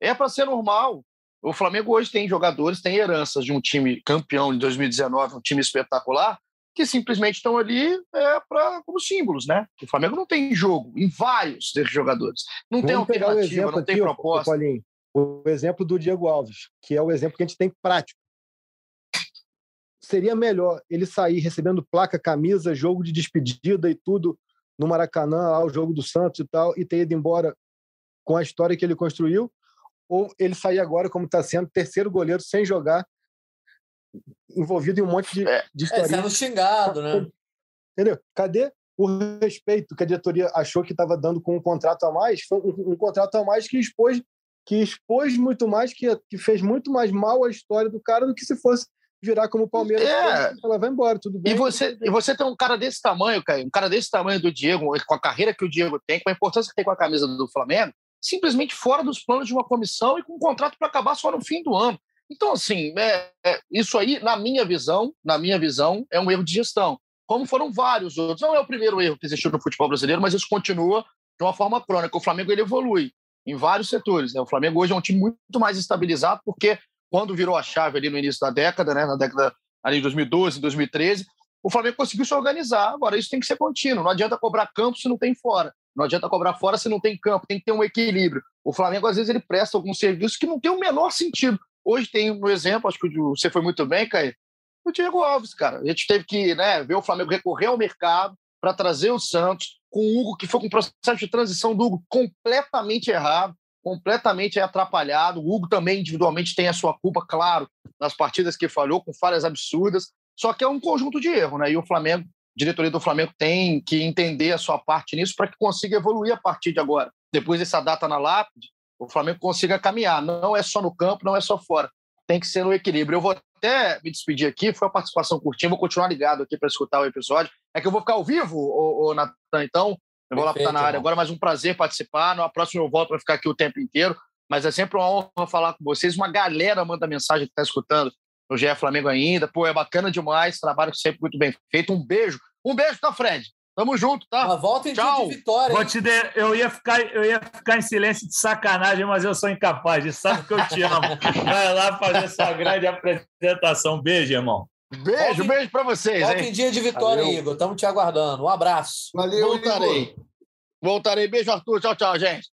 é para ser normal. O Flamengo hoje tem jogadores, tem heranças de um time campeão de 2019, um time espetacular, que simplesmente estão ali é, pra, como símbolos, né? O Flamengo não tem jogo em vários desses jogadores. Não Vamos tem alternativa, não tem aqui, proposta. Paulinho, o exemplo do Diego Alves, que é o exemplo que a gente tem prático. seria melhor ele sair recebendo placa, camisa, jogo de despedida e tudo no Maracanã, lá, o jogo do Santos e tal, e ter ido embora com a história que ele construiu, ou ele sair agora, como está sendo, terceiro goleiro sem jogar, envolvido em um monte de, é, de história. É, sendo xingado, né? Entendeu? Cadê o respeito que a diretoria achou que estava dando com um contrato a mais? Foi um, um, contrato a mais que expôs, que expôs muito mais, que, que fez muito mais mal a história do cara do que se fosse virar como o Palmeiras. É. Ela vai embora, tudo bem. E você, e você tem um cara desse tamanho, Caio, um cara desse tamanho do Diego, com a carreira que o Diego tem, com a importância que tem com a camisa do Flamengo, simplesmente fora dos planos de uma comissão e com um contrato para acabar só no fim do ano. Então, assim, é, é, isso aí, na minha visão, na minha visão, é um erro de gestão. Como foram vários outros. Não é o primeiro erro que existiu no futebol brasileiro, mas isso continua de uma forma crônica. O Flamengo ele evolui em vários setores. Né? O Flamengo hoje é um time muito mais estabilizado, porque quando virou a chave ali no início da década, né, na década ali de 2012, 2013, o Flamengo conseguiu se organizar. Agora, isso tem que ser contínuo. Não adianta cobrar campo se não tem fora. Não adianta cobrar fora se não tem campo. Tem que ter um equilíbrio. O Flamengo, às vezes, ele presta alguns serviços que não tem o menor sentido. Hoje tem um exemplo, acho que você foi muito bem, Caio, o Diego Alves, cara. A gente teve que né, ver o Flamengo recorrer ao mercado para trazer o Santos, com o Hugo, que foi com um processo de transição do Hugo completamente errado completamente atrapalhado. O Hugo também individualmente tem a sua culpa, claro, nas partidas que falhou, com falhas absurdas. Só que é um conjunto de erros, né? E o Flamengo, a diretoria do Flamengo tem que entender a sua parte nisso para que consiga evoluir a partir de agora. Depois dessa data na lápide, o Flamengo consiga caminhar. Não é só no campo, não é só fora. Tem que ser no equilíbrio. Eu vou até me despedir aqui, foi uma participação curtinha, vou continuar ligado aqui para escutar o episódio. É que eu vou ficar ao vivo, ô, ô Natan, então eu vou lá estar na área agora, mas um prazer participar. Na próxima eu volto para ficar aqui o tempo inteiro. Mas é sempre uma honra falar com vocês. Uma galera manda mensagem que está escutando no GE Flamengo ainda. Pô, é bacana demais. Trabalho sempre muito bem feito. Um beijo. Um beijo, tá, Fred? Tamo junto, tá? Uma volta em Tchau. dia de vitória. Vou te de... eu, ia ficar, eu ia ficar em silêncio de sacanagem, mas eu sou incapaz. De sabe que eu te amo. [laughs] Vai lá fazer sua grande apresentação. Beijo, irmão. Beijo, beijo para vocês. Volta em dia de vitória, Valeu. Igor. Estamos te aguardando. Um abraço. Valeu, Voltarei. Igor. Voltarei. Beijo, Arthur. Tchau, tchau, gente.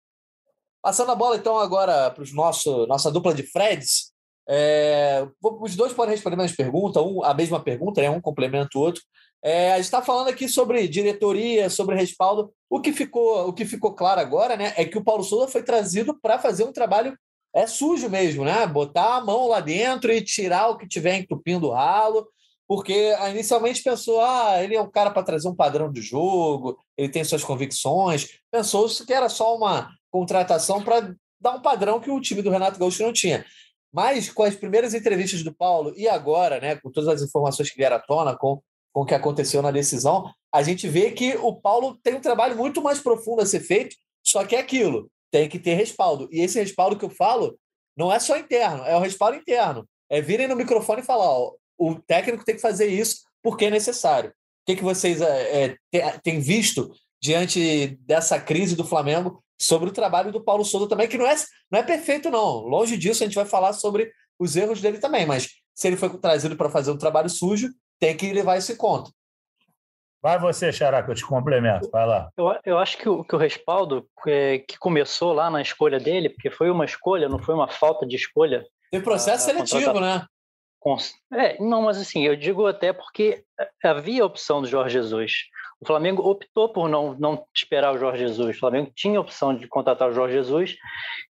Passando a bola, então, agora para nosso nossa dupla de Freds. É, os dois podem responder mais perguntas, um, a mesma pergunta, né? um complementa o outro. É, a gente está falando aqui sobre diretoria, sobre respaldo. O que ficou, o que ficou claro agora né, é que o Paulo Souza foi trazido para fazer um trabalho é sujo mesmo, né? Botar a mão lá dentro e tirar o que tiver entupindo o ralo, porque inicialmente pensou, ah, ele é um cara para trazer um padrão de jogo, ele tem suas convicções. Pensou-se que era só uma contratação para dar um padrão que o time do Renato Gaúcho não tinha. Mas com as primeiras entrevistas do Paulo e agora, né, com todas as informações que vieram à tona, com, com o que aconteceu na decisão, a gente vê que o Paulo tem um trabalho muito mais profundo a ser feito, só que é aquilo tem que ter respaldo. E esse respaldo que eu falo não é só interno, é o respaldo interno. É virem no microfone e falar: ó, o técnico tem que fazer isso porque é necessário. O que, que vocês é, têm visto diante dessa crise do Flamengo sobre o trabalho do Paulo Souza também, que não é, não é perfeito, não. Longe disso, a gente vai falar sobre os erros dele também, mas se ele foi trazido para fazer um trabalho sujo, tem que levar isso em conta. Vai você, Xará, que eu te complemento. Vai lá. Eu, eu acho que o, que o respaldo é, que começou lá na escolha dele, porque foi uma escolha, não foi uma falta de escolha. Tem processo a, seletivo, né? É, não, mas assim, eu digo até porque havia a opção do Jorge Jesus. O Flamengo optou por não, não esperar o Jorge Jesus. O Flamengo tinha a opção de contratar o Jorge Jesus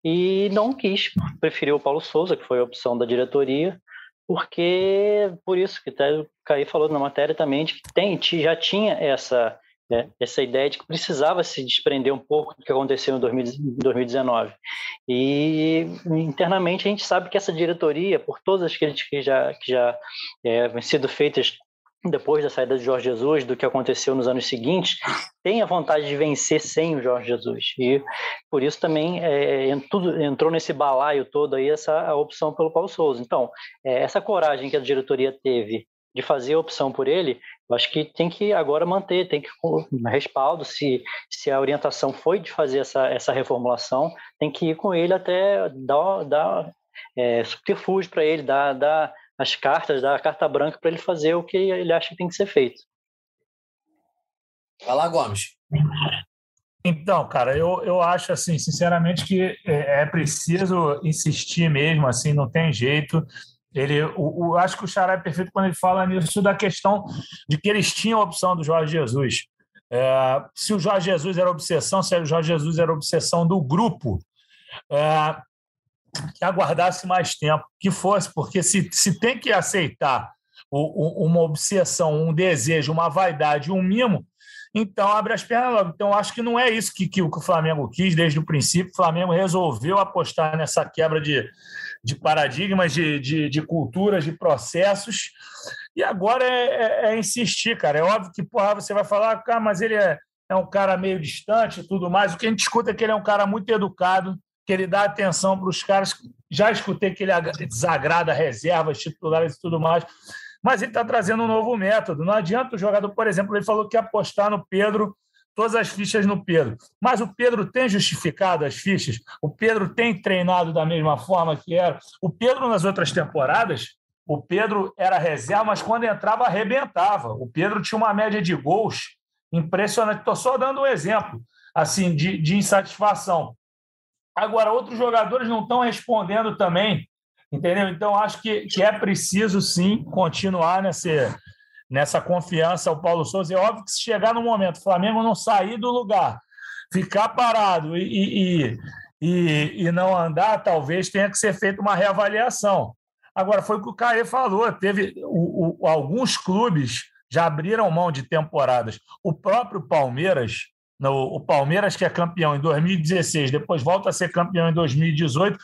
e não quis. Preferiu o Paulo Souza, que foi a opção da diretoria, porque por isso que até o Caí falou na matéria também de que tem, já tinha essa né, essa ideia de que precisava se desprender um pouco do que aconteceu em 2019. E internamente a gente sabe que essa diretoria, por todas as críticas que já que já é, sido feitas depois da saída de Jorge Jesus, do que aconteceu nos anos seguintes, tem a vontade de vencer sem o Jorge Jesus. E por isso também é, tudo, entrou nesse balaio todo aí essa opção pelo Paulo Souza. Então, é, essa coragem que a diretoria teve de fazer a opção por ele, eu acho que tem que agora manter, tem que respaldo, se, se a orientação foi de fazer essa, essa reformulação, tem que ir com ele até dar, dar é, subterfúgio para ele, dar, dar as cartas, dar a carta branca para ele fazer o que ele acha que tem que ser feito. Vai lá, Gomes. Então, cara, eu, eu acho assim, sinceramente, que é, é preciso insistir mesmo, assim, não tem jeito. Ele, o, o, acho que o Xará é perfeito quando ele fala nisso da questão de que eles tinham a opção do Jorge Jesus. É, se o Jorge Jesus era obsessão, se o Jorge Jesus era obsessão do grupo, é, que aguardasse mais tempo, que fosse, porque se, se tem que aceitar o, o, uma obsessão, um desejo, uma vaidade, um mimo, então abre as pernas logo. Então acho que não é isso que, que, o Flamengo quis desde o princípio. O Flamengo resolveu apostar nessa quebra de, de paradigmas, de, de, de culturas, de processos. E agora é, é, é, insistir, cara. É óbvio que porra, você vai falar, cara, mas ele é, é um cara meio distante e tudo mais. O que a gente escuta é que ele é um cara muito educado, que ele dá atenção para os caras. Já escutei que ele desagrada reservas, titulares e tudo mais. Mas ele está trazendo um novo método. Não adianta o jogador, por exemplo, ele falou que ia apostar no Pedro todas as fichas no Pedro. Mas o Pedro tem justificado as fichas? O Pedro tem treinado da mesma forma que era? O Pedro, nas outras temporadas, o Pedro era reserva, mas quando entrava, arrebentava. O Pedro tinha uma média de gols impressionante. Estou só dando um exemplo assim de, de insatisfação. Agora, outros jogadores não estão respondendo também, entendeu? Então, acho que, que é preciso, sim, continuar nessa, nessa confiança ao Paulo Souza. É óbvio que se chegar no momento o Flamengo não sair do lugar, ficar parado e, e, e, e não andar, talvez tenha que ser feita uma reavaliação. Agora, foi o que o Caê falou: teve o, o, alguns clubes já abriram mão de temporadas. O próprio Palmeiras, no, o Palmeiras que é campeão em 2016, depois volta a ser campeão em 2018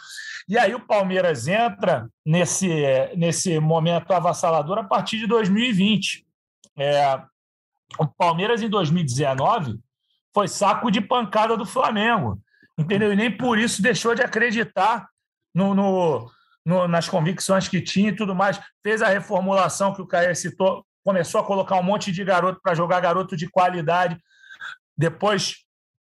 e aí o Palmeiras entra nesse, nesse momento avassalador a partir de 2020. É, o Palmeiras, em 2019, foi saco de pancada do Flamengo. Entendeu? E nem por isso deixou de acreditar no, no, no, nas convicções que tinha e tudo mais. Fez a reformulação que o Caio citou, começou a colocar um monte de garoto para jogar garoto de qualidade. Depois,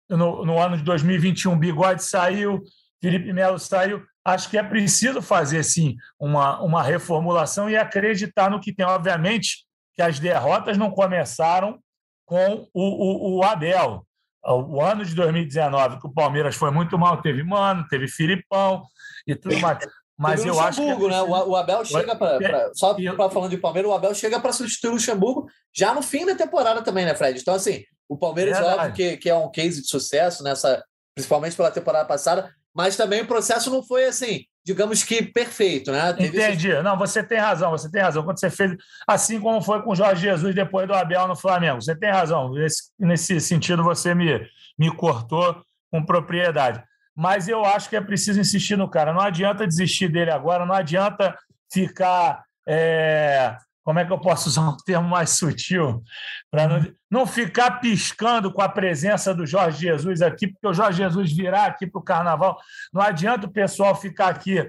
no, no ano de 2021, Bigode saiu, Felipe Melo saiu acho que é preciso fazer, sim, uma, uma reformulação e acreditar no que tem. Obviamente que as derrotas não começaram com o, o, o Abel. O ano de 2019, que o Palmeiras foi muito mal, teve Mano, teve Filipão e tudo [laughs] mais. Mas eu acho que. É né? O Abel chega para. Só para falando de Palmeiras, o Abel chega para substituir o Luxemburgo já no fim da temporada também, né, Fred? Então, assim, o Palmeiras, é óbvio que, que é um case de sucesso nessa, principalmente pela temporada passada, mas também o processo não foi assim, digamos que perfeito, né? Teve Entendi. Esse... Não, você tem razão, você tem razão. Quando você fez, assim como foi com o Jorge Jesus depois do Abel no Flamengo, você tem razão. Nesse, nesse sentido, você me, me cortou com propriedade. Mas eu acho que é preciso insistir no cara. Não adianta desistir dele agora, não adianta ficar é, como é que eu posso usar um termo mais sutil, para não, não ficar piscando com a presença do Jorge Jesus aqui, porque o Jorge Jesus virá aqui para o carnaval. Não adianta o pessoal ficar aqui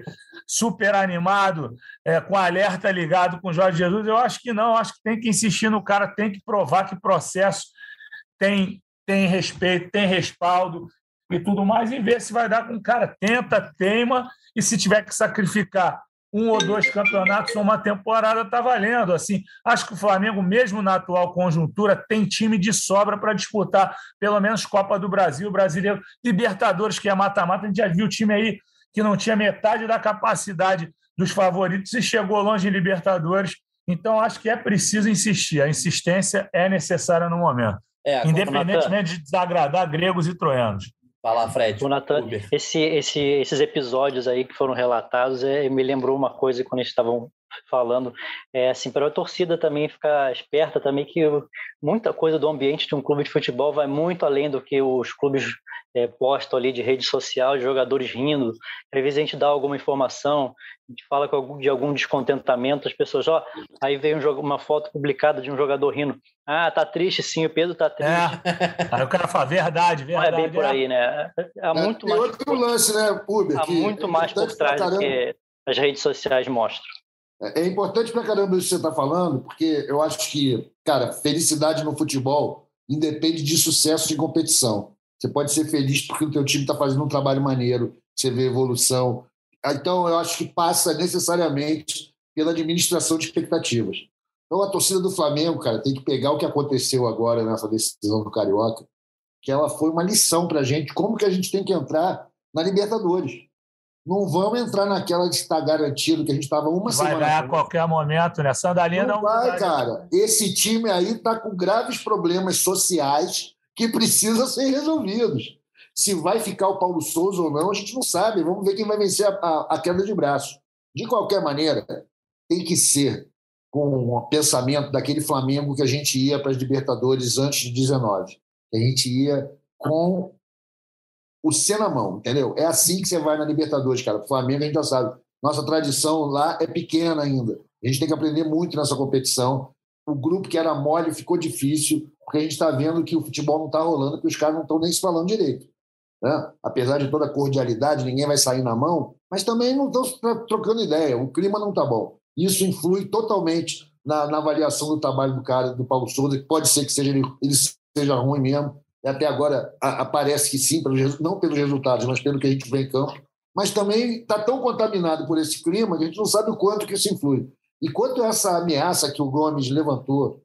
super animado, é, com alerta ligado com o Jorge Jesus. Eu acho que não, acho que tem que insistir no cara, tem que provar que o processo tem, tem respeito, tem respaldo e tudo mais, e ver se vai dar com o cara. Tenta, teima, e se tiver que sacrificar um ou dois campeonatos ou uma temporada está valendo. Assim, acho que o Flamengo, mesmo na atual conjuntura, tem time de sobra para disputar pelo menos Copa do Brasil, Brasileiro, Libertadores, que é mata-mata. A gente já viu o time aí que não tinha metade da capacidade dos favoritos e chegou longe em Libertadores. Então, acho que é preciso insistir. A insistência é necessária no momento. É, independentemente de desagradar gregos e troianos. Fala, Fred. O Nathan, esse, esse, esses episódios aí que foram relatados é, me lembrou uma coisa quando eles estavam falando, é assim, para a torcida também ficar esperta também que muita coisa do ambiente de um clube de futebol vai muito além do que os clubes é, postam ali de rede social, de jogadores rindo. Às vezes a gente dá alguma informação, a gente fala de algum descontentamento, as pessoas, ó, aí vem um, uma foto publicada de um jogador rindo. Ah, tá triste, sim, o Pedro tá triste. É. [laughs] Aí o cara fala, verdade, verdade. Não é bem por aí, né? Há é, muito tem mais outro por... lance, né, Uber? Há muito é mais por trás do que as redes sociais mostram. É, é importante pra caramba isso que você tá falando, porque eu acho que, cara, felicidade no futebol independe de sucesso de competição. Você pode ser feliz porque o teu time está fazendo um trabalho maneiro, você vê evolução. Então, eu acho que passa necessariamente pela administração de expectativas. Então, a torcida do Flamengo, cara, tem que pegar o que aconteceu agora nessa decisão do Carioca, que ela foi uma lição para a gente, como que a gente tem que entrar na Libertadores. Não vamos entrar naquela de estar garantido que a gente estava uma vai semana. Vai ganhar a qualquer momento, né? Sandalina não, não vai, cara. Esse time aí está com graves problemas sociais que precisam ser resolvidos. Se vai ficar o Paulo Souza ou não, a gente não sabe. Vamos ver quem vai vencer a, a, a queda de braço. De qualquer maneira, tem que ser com o pensamento daquele Flamengo que a gente ia para as Libertadores antes de 19. A gente ia com o C na mão, entendeu? É assim que você vai na Libertadores, cara. O Flamengo a gente já sabe. Nossa tradição lá é pequena ainda. A gente tem que aprender muito nessa competição. O grupo que era mole ficou difícil, porque a gente está vendo que o futebol não está rolando, que os caras não estão nem se falando direito. Né? Apesar de toda a cordialidade, ninguém vai sair na mão, mas também não estão trocando ideia. O clima não está bom. Isso influi totalmente na, na, avaliação do trabalho do cara, do Paulo Souza, que pode ser que seja, ele, seja ruim mesmo. Até agora aparece que sim, não pelos resultados, mas pelo que a gente vê em campo. Mas também está tão contaminado por esse clima que a gente não sabe o quanto que isso influi. E quanto essa ameaça que o Gomes levantou,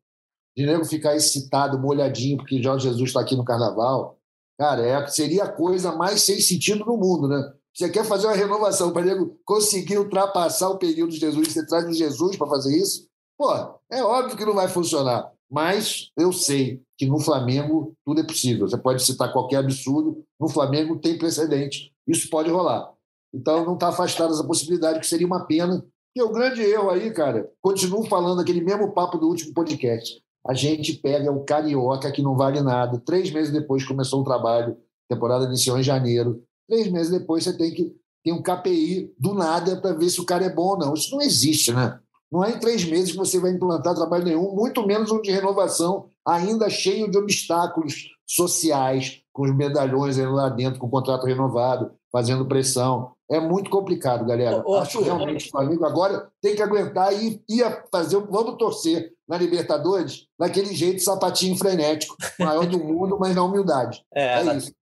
de nego ficar excitado, molhadinho, porque Jorge Jesus está aqui no carnaval, cara, é, seria a coisa mais sem sentido no mundo, né? Você quer fazer uma renovação para nego conseguir ultrapassar o período de Jesus, você traz o Jesus para fazer isso? Pô, é óbvio que não vai funcionar. Mas eu sei que no Flamengo tudo é possível. Você pode citar qualquer absurdo, no Flamengo tem precedente. Isso pode rolar. Então não está afastado essa possibilidade, que seria uma pena. E o grande erro aí, cara, continuo falando aquele mesmo papo do último podcast. A gente pega o carioca que não vale nada. Três meses depois começou o trabalho, a temporada iniciou em janeiro. Três meses depois você tem que ter um KPI do nada para ver se o cara é bom ou não. Isso não existe, né? Não é em três meses que você vai implantar trabalho nenhum, muito menos um de renovação, ainda cheio de obstáculos sociais, com os medalhões lá dentro, com o contrato renovado, fazendo pressão. É muito complicado, galera. Ô, Acho realmente o Flamengo agora tem que aguentar e ia fazer. Vamos torcer na Libertadores daquele jeito sapatinho frenético, maior do mundo, mas na humildade. É, é isso.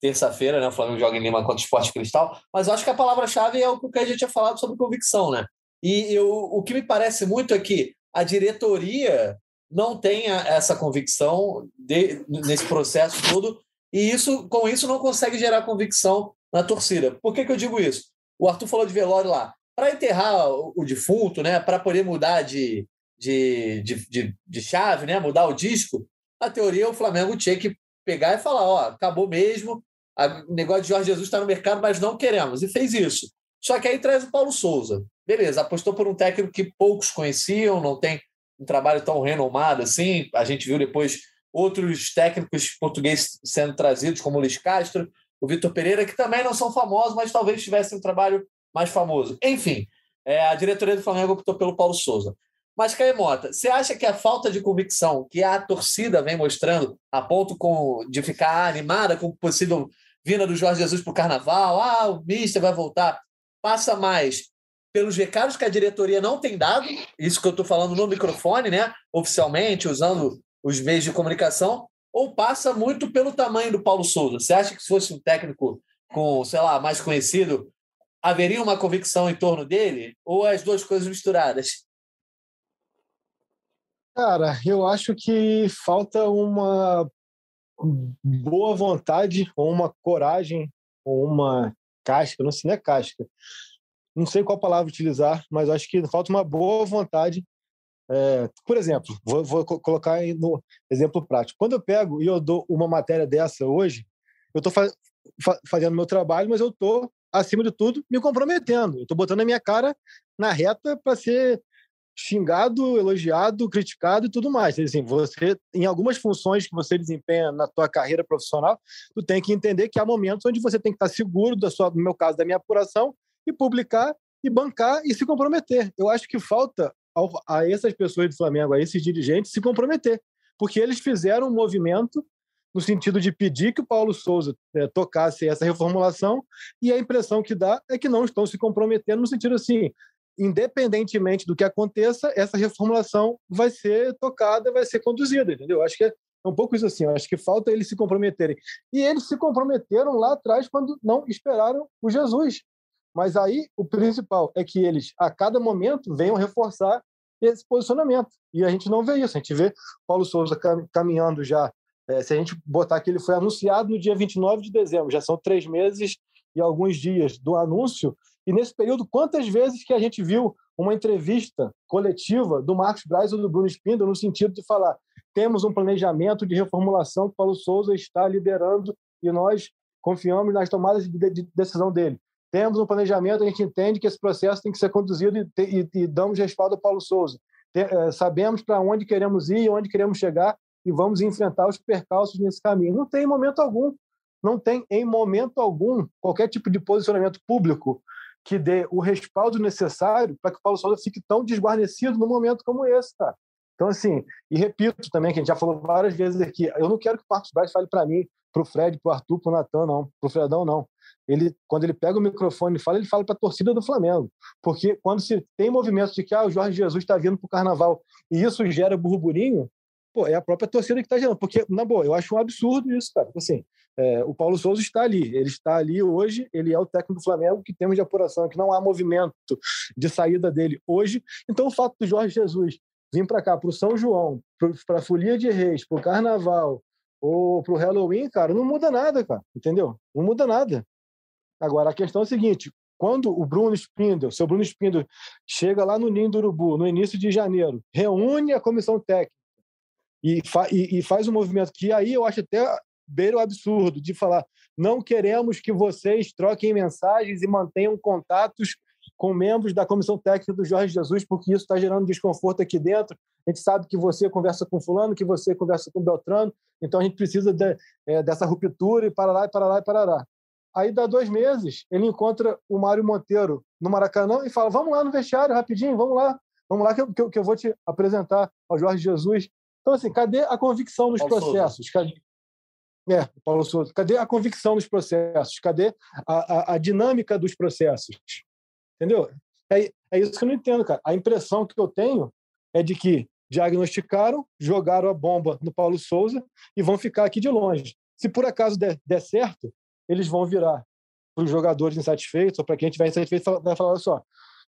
Terça-feira, né? O Flamengo joga em Lima contra o Esporte Cristal. Mas acho que a palavra-chave é o que a gente tinha falado sobre convicção, né? E eu, o que me parece muito é que a diretoria não tenha essa convicção de, nesse processo todo, e isso com isso não consegue gerar convicção na torcida. Por que, que eu digo isso? O Arthur falou de velório lá. Para enterrar o, defunto, né, para poder mudar de, de, de, de, de chave, né, mudar o disco, na teoria o Flamengo tinha que pegar e falar: ó, acabou mesmo, o negócio de Jorge Jesus está no mercado, mas não queremos. E fez isso. Só que aí traz o Paulo Souza. Beleza, apostou por um técnico que poucos conheciam, não tem um trabalho tão renomado assim. A gente viu depois outros técnicos portugueses sendo trazidos, como o Luiz Castro, o Vitor Pereira, que também não são famosos, mas talvez tivessem um trabalho mais famoso. Enfim, é, a diretoria do Flamengo optou pelo Paulo Souza. Mas, Caemota, você acha que a falta de convicção que a torcida vem mostrando, a ponto com, de ficar animada com possível vinda do Jorge Jesus para o Carnaval, ah, o Mister vai voltar, passa mais pelos recados que a diretoria não tem dado, isso que eu estou falando no microfone, né, oficialmente, usando os meios de comunicação, ou passa muito pelo tamanho do Paulo Souza? Você acha que se fosse um técnico com, sei lá, mais conhecido, haveria uma convicção em torno dele? Ou as duas coisas misturadas? Cara, eu acho que falta uma boa vontade, ou uma coragem, ou uma casca, não sei, não é casca, não sei qual palavra utilizar, mas acho que falta uma boa vontade. É, por exemplo, vou, vou colocar no exemplo prático. Quando eu pego e eu dou uma matéria dessa hoje, eu estou fa fazendo meu trabalho, mas eu estou, acima de tudo, me comprometendo. Eu estou botando a minha cara na reta para ser xingado, elogiado, criticado e tudo mais. Assim, você, em algumas funções que você desempenha na tua carreira profissional, tu tem que entender que há momentos onde você tem que estar seguro da sua, no meu caso, da minha apuração e publicar e bancar e se comprometer. Eu acho que falta a essas pessoas do Flamengo, a esses dirigentes, se comprometer, porque eles fizeram um movimento no sentido de pedir que o Paulo Souza é, tocasse essa reformulação e a impressão que dá é que não estão se comprometendo no sentido assim, independentemente do que aconteça, essa reformulação vai ser tocada, vai ser conduzida, entendeu? Acho que é um pouco isso assim, acho que falta eles se comprometerem. E eles se comprometeram lá atrás quando não esperaram o Jesus. Mas aí o principal é que eles, a cada momento, venham reforçar esse posicionamento. E a gente não vê isso. A gente vê Paulo Souza caminhando já. É, se a gente botar que ele foi anunciado no dia 29 de dezembro, já são três meses e alguns dias do anúncio, e nesse período, quantas vezes que a gente viu uma entrevista coletiva do Marcos Braz ou do Bruno Spindler no sentido de falar temos um planejamento de reformulação que Paulo Souza está liderando e nós confiamos nas tomadas de decisão dele. Temos um planejamento, a gente entende que esse processo tem que ser conduzido e, e, e damos respaldo ao Paulo Souza. É, sabemos para onde queremos ir, onde queremos chegar e vamos enfrentar os percalços nesse caminho. Não tem momento algum, não tem em momento algum qualquer tipo de posicionamento público que dê o respaldo necessário para que o Paulo Souza fique tão desguarnecido num momento como esse, cara. Então, assim, e repito também, que a gente já falou várias vezes aqui, eu não quero que o Marcos Braz fale para mim, para o Fred, para o Arthur, para o Natan, não, para o Fredão, não. Ele, quando ele pega o microfone e fala, ele fala para a torcida do Flamengo. Porque quando se tem movimento de que ah, o Jorge Jesus está vindo para o carnaval e isso gera burburinho, pô, é a própria torcida que está gerando. Porque, na boa, eu acho um absurdo isso, cara. Assim, é, o Paulo Souza está ali, ele está ali hoje, ele é o técnico do Flamengo que temos de apuração, que não há movimento de saída dele hoje. Então, o fato do Jorge Jesus vir para cá, para o São João, para a Folia de Reis, para o Carnaval ou para o Halloween, cara, não muda nada, cara, entendeu? Não muda nada. Agora, a questão é a seguinte: quando o Bruno Spindel, seu Bruno Spindel, chega lá no Ninho do Urubu, no início de janeiro, reúne a comissão técnica e, fa e, e faz um movimento que aí eu acho até beira o absurdo de falar não queremos que vocês troquem mensagens e mantenham contatos com membros da comissão técnica do Jorge Jesus, porque isso está gerando desconforto aqui dentro. A gente sabe que você conversa com fulano, que você conversa com Beltrano, então a gente precisa de, é, dessa ruptura e para lá, e para lá, e para lá. Aí dá dois meses, ele encontra o Mário Monteiro no Maracanã e fala, vamos lá no vestiário, rapidinho, vamos lá, vamos lá que eu, que eu, que eu vou te apresentar ao Jorge Jesus. Então, assim, cadê a convicção nos Paulo processos? Cadê... É, Paulo Souza. Cadê a convicção nos processos? Cadê a, a, a dinâmica dos processos? Entendeu? É, é isso que eu não entendo, cara. A impressão que eu tenho é de que diagnosticaram, jogaram a bomba no Paulo Souza e vão ficar aqui de longe. Se por acaso der, der certo, eles vão virar para os jogadores insatisfeitos ou para quem estiver insatisfeito, vai falar: olha só,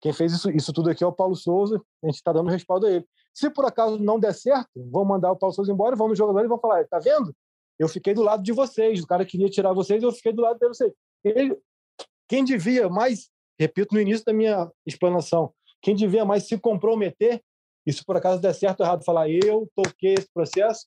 quem fez isso, isso tudo aqui é o Paulo Souza, a gente está dando respaldo a ele. Se por acaso não der certo, vão mandar o Paulo Souza embora, vão no jogador e vão falar: tá vendo? Eu fiquei do lado de vocês, o cara queria tirar vocês, eu fiquei do lado de vocês. Ele, quem devia mais repito no início da minha explanação, quem devia mais se comprometer, e se por acaso der certo ou errado, falar eu toquei esse processo,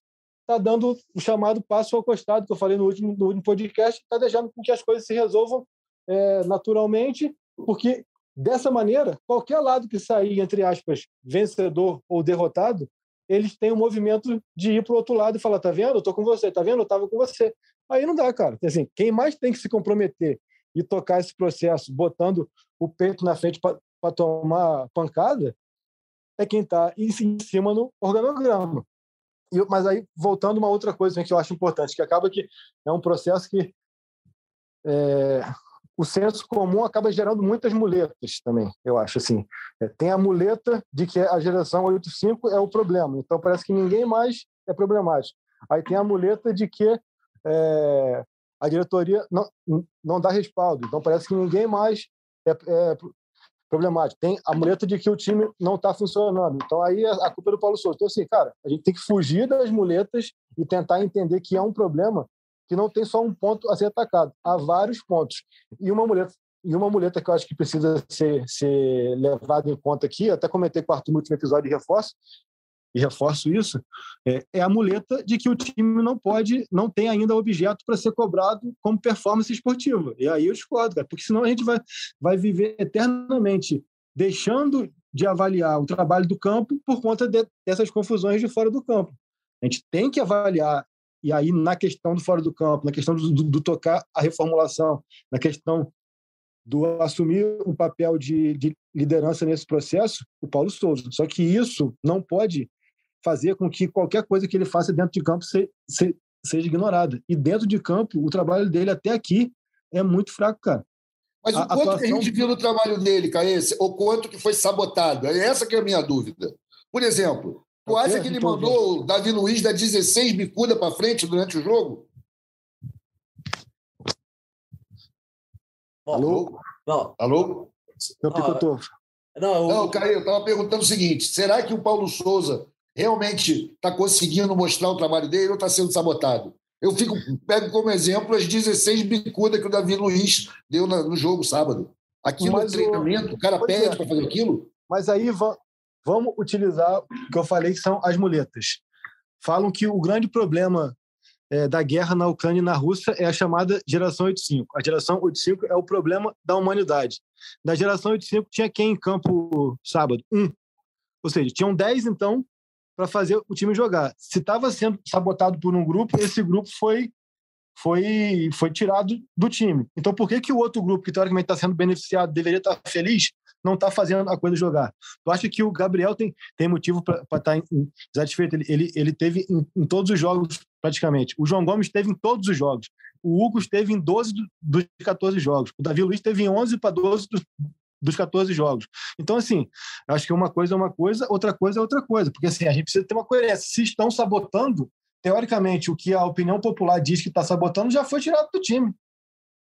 está dando o chamado passo ao costado, que eu falei no último, no último podcast, está deixando com que as coisas se resolvam é, naturalmente, porque dessa maneira, qualquer lado que sair, entre aspas, vencedor ou derrotado, eles têm o um movimento de ir para o outro lado e falar: tá vendo? Eu estou com você, tá vendo? Eu estava com você. Aí não dá, cara. Assim, quem mais tem que se comprometer e tocar esse processo botando o peito na frente para tomar pancada é quem está em cima no organograma. E, mas aí, voltando uma outra coisa que eu acho importante, que acaba que é um processo que é, o senso comum acaba gerando muitas muletas também, eu acho assim. É, tem a muleta de que a geração 85 é o problema, então parece que ninguém mais é problemático. Aí tem a muleta de que é, a diretoria não, não dá respaldo. Então parece que ninguém mais é, é problemático. Tem a muleta de que o time não está funcionando. Então aí a, culpa é do Paulo Souza. Então, assim, cara, a gente tem que fugir das muletas e tentar entender que é um problema que não tem só um ponto a ser atacado. Há vários pontos. E uma muleta e uma muleta que eu acho que precisa ser, ser levada em conta aqui, até comentei com o Arthur no último episódio de reforço, e reforço isso, é, é, a muleta de que o time não pode, não tem ainda objeto para ser cobrado como performance esportiva. E aí eu discordo, cara, porque senão a gente vai, vai viver eternamente deixando de avaliar o trabalho do campo por conta de, dessas confusões de fora do campo. A gente tem que avaliar, e aí na questão do fora do campo, na questão do, do, do tocar a reformulação, na questão do assumir um papel de, de, liderança nesse processo, o Paulo Souza. Só que isso não pode fazer com que qualquer coisa que ele faça dentro de campo se, se, seja ignorada. E dentro de campo, o trabalho dele até aqui é muito fraco, cara. Mas o a, quanto atuação... que a gente viu no trabalho dele, Caese, ou quanto que foi sabotado? É essa que é a minha dúvida. Por exemplo, tu acha que ele mandou o Davi Luiz dar 16 bicuda para frente durante o jogo? Alô? Não. Alô? Não picotou. Não, eu... não Caio, eu estava perguntando o seguinte: será que o Paulo Souza realmente está conseguindo mostrar o trabalho dele ou está sendo sabotado? Eu fico, pego como exemplo as 16 bicudas que o Davi Luiz deu no jogo sábado. Aquilo mas é treinamento, o, o cara pede é. para fazer aquilo. Mas aí vamos utilizar o que eu falei, que são as muletas. Falam que o grande problema é, da guerra na Ucrânia e na Rússia é a chamada geração 85. A geração 85 é o problema da humanidade. Da geração 85 tinha quem em campo sábado? Um. Ou seja, tinham 10, então, para fazer o time jogar. Se estava sendo sabotado por um grupo, esse grupo foi foi foi tirado do time. Então, por que que o outro grupo que teoricamente está sendo beneficiado deveria estar tá feliz não está fazendo a coisa jogar. Tu acha que o Gabriel tem, tem motivo para estar tá insatisfeito? Ele, ele, ele teve em, em, todos os jogos, praticamente. O João Gomes esteve em todos os jogos. O Hugo esteve em 12 dos 14 jogos. O Davi Luiz esteve em 11 para 12 dos, dos 14 jogos. Então, assim, acho que uma coisa é uma coisa, outra coisa é outra coisa. Porque, assim, a gente precisa ter uma coerência. Se estão sabotando, teoricamente, o que a opinião popular diz que está sabotando já foi tirado do time.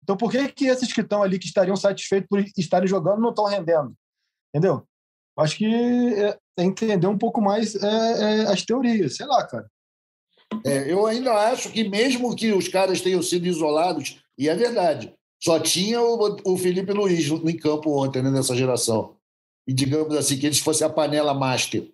Então, por que, que esses que estão ali, que estariam satisfeitos por estarem jogando, não estão rendendo? Entendeu? Acho que é, é entender um pouco mais é, é, as teorias, sei lá, cara. É, eu ainda acho que, mesmo que os caras tenham sido isolados, e é verdade, só tinha o, o Felipe Luiz em campo ontem, né, nessa geração. E digamos assim, que eles fossem a panela master.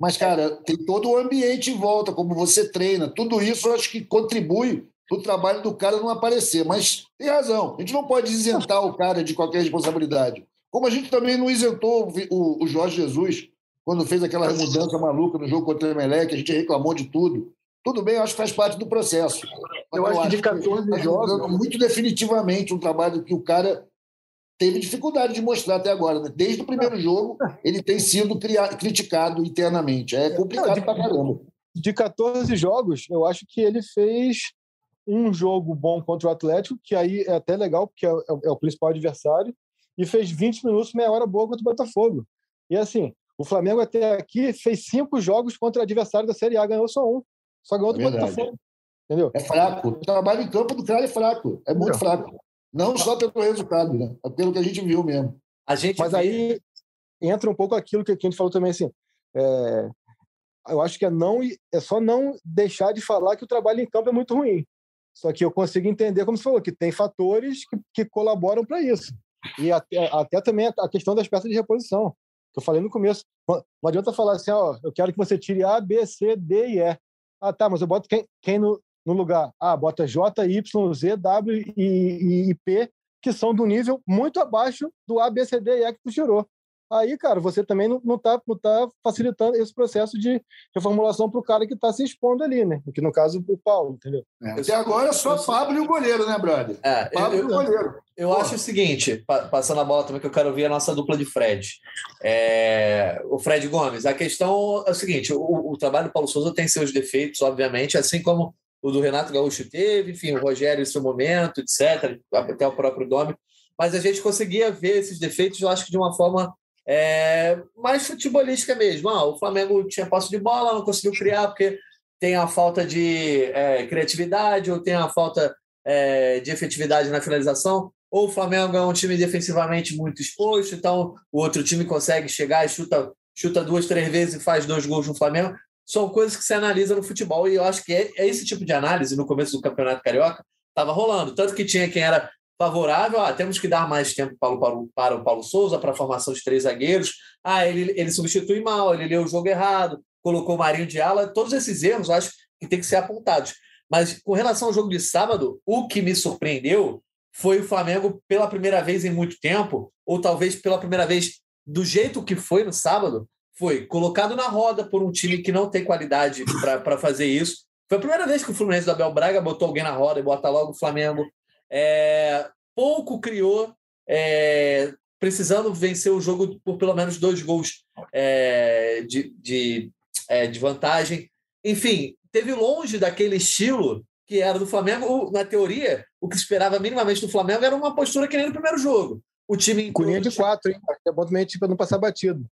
Mas, cara, tem todo o ambiente em volta, como você treina. Tudo isso eu acho que contribui o trabalho do cara não aparecer. Mas tem razão, a gente não pode isentar o cara de qualquer responsabilidade. Como a gente também não isentou o, o Jorge Jesus quando fez aquela mudança maluca no jogo contra o Emelec, a gente reclamou de tudo. Tudo bem, acho que faz parte do processo. Eu, acho, que de 14 que jogos. Muito definitivamente um trabalho que o cara teve dificuldade de mostrar até agora. Né? Desde o primeiro jogo, ele tem sido criticado internamente. É complicado pra caramba. De 14 jogos, eu acho que ele fez um jogo bom contra o Atlético, que aí é até legal, porque é, é, é o principal adversário, e fez 20 minutos, meia hora boa contra o Botafogo. E assim, o Flamengo até aqui fez cinco jogos contra adversário da Série A, ganhou só um. Só ganhou do é Botafogo. Entendeu? É fraco. O trabalho em campo do cara é fraco. É muito fraco. Não só pelo resultado, né? É pelo que a gente viu mesmo. A gente Mas aí entra um pouco aquilo que a gente falou também, assim. É... Eu acho que é, não, é só não deixar de falar que o trabalho em campo é muito ruim. Só que eu consigo entender, como você falou, que tem fatores que, que colaboram para isso. E até, até também a questão das peças de reposição, que eu falei no começo. Não adianta falar assim, ó, eu quero que você tire A, B, C, D e E. Ah, tá, mas eu boto quem, quem no, no lugar? Ah, bota J, Y, Z, W e, e P, que são do nível muito abaixo do A, B, C, D e E que tu tirou aí, cara, você também não, não, tá, não tá facilitando esse processo de reformulação para o cara que está se expondo ali, né? Que no caso, o Paulo, entendeu? É. Até agora é só Pablo e o goleiro, né, brother? É, Pablo eu, e o goleiro. Eu Pô. acho o seguinte, passando a bola também, que eu quero ver a nossa dupla de Fred. É, o Fred Gomes, a questão é o seguinte: o, o trabalho do Paulo Souza tem seus defeitos, obviamente, assim como o do Renato Gaúcho teve, enfim, o Rogério em seu momento, etc., até o próprio Domi. Mas a gente conseguia ver esses defeitos, eu acho que de uma forma é, mais futebolística mesmo. Ah, o Flamengo tinha posse de bola, não conseguiu criar porque tem a falta de é, criatividade ou tem a falta é, de efetividade na finalização. Ou o Flamengo é um time defensivamente muito exposto, então o outro time consegue chegar e chuta, chuta duas, três vezes e faz dois gols no Flamengo. São coisas que se analisa no futebol e eu acho que é, é esse tipo de análise no começo do Campeonato Carioca estava rolando. Tanto que tinha quem era favorável. Ah, temos que dar mais tempo para o, Paulo, para o Paulo Souza, para a formação de três zagueiros. Ah, ele, ele substitui mal, ele leu o jogo errado, colocou o Marinho de ala. Todos esses erros acho que tem que ser apontados. Mas com relação ao jogo de sábado, o que me surpreendeu foi o Flamengo pela primeira vez em muito tempo, ou talvez pela primeira vez do jeito que foi no sábado, foi colocado na roda por um time que não tem qualidade para fazer isso. Foi a primeira vez que o Fluminense do Abel Braga botou alguém na roda e bota logo o Flamengo é, pouco criou, é, precisando vencer o jogo por pelo menos dois gols é, de, de, é, de vantagem. Enfim, teve longe daquele estilo que era do Flamengo. Na teoria, o que esperava minimamente do Flamengo era uma postura que nem no primeiro jogo. O time. Com linha de quatro, hein? É bom também tipo, não passar batido.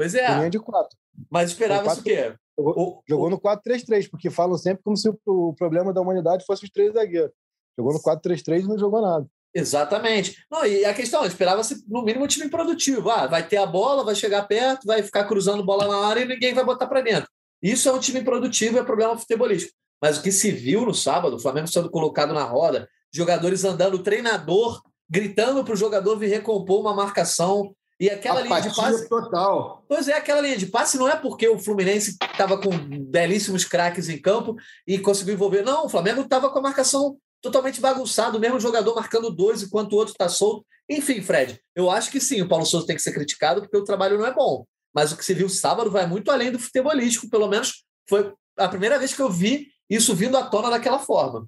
Pois é. Linha de quatro. Mas esperava-se o quê? Jogou, o, jogou o... no 4-3-3, porque falam sempre como se o problema da humanidade fosse os três zagueiros. Jogou no 4-3-3 e não jogou nada. Exatamente. Não, e a questão, esperava-se no mínimo um time produtivo. Ah, vai ter a bola, vai chegar perto, vai ficar cruzando bola na área e ninguém vai botar para dentro. Isso é um time produtivo, é problema futebolístico. mas o que se viu no sábado, o Flamengo sendo colocado na roda, jogadores andando, o treinador gritando para o jogador vir recompor uma marcação. E aquela Apatia linha de passe. total. Pois é, aquela linha de passe não é porque o Fluminense estava com belíssimos craques em campo e conseguiu envolver. Não, o Flamengo estava com a marcação totalmente bagunçada, o mesmo jogador marcando dois enquanto o outro está solto. Enfim, Fred, eu acho que sim, o Paulo Souza tem que ser criticado porque o trabalho não é bom. Mas o que se viu sábado vai muito além do futebolístico, pelo menos foi a primeira vez que eu vi isso vindo à tona daquela forma.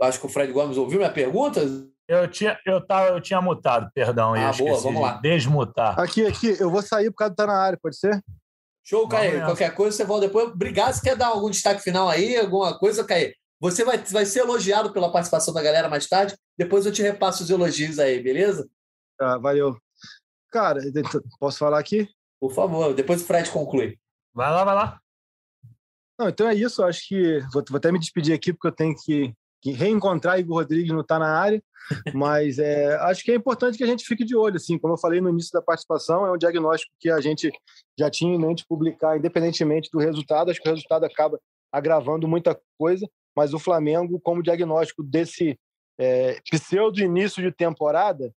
Acho que o Fred Gomes ouviu minha pergunta. Eu tinha, eu tava, eu tinha mutado, perdão. Ah, boa, vamos lá. desmutar. Aqui, aqui, eu vou sair por causa de estar na área, pode ser? Show, Caê. Qualquer coisa você volta depois. Obrigado. Se quer dar algum destaque final aí, alguma coisa, Caê? Você vai, vai ser elogiado pela participação da galera mais tarde. Depois eu te repasso os elogios aí, beleza? Tá, valeu. Cara, posso falar aqui? Por favor, depois o Fred conclui. Vai lá, vai lá. Não, então é isso. Acho que vou, vou até me despedir aqui, porque eu tenho que que reencontrar Igor Rodrigues não está na área, [laughs] mas é, acho que é importante que a gente fique de olho. Assim, como eu falei no início da participação, é um diagnóstico que a gente já tinha em mente publicar, independentemente do resultado. Acho que o resultado acaba agravando muita coisa, mas o Flamengo, como diagnóstico desse é, pseudo início de temporada,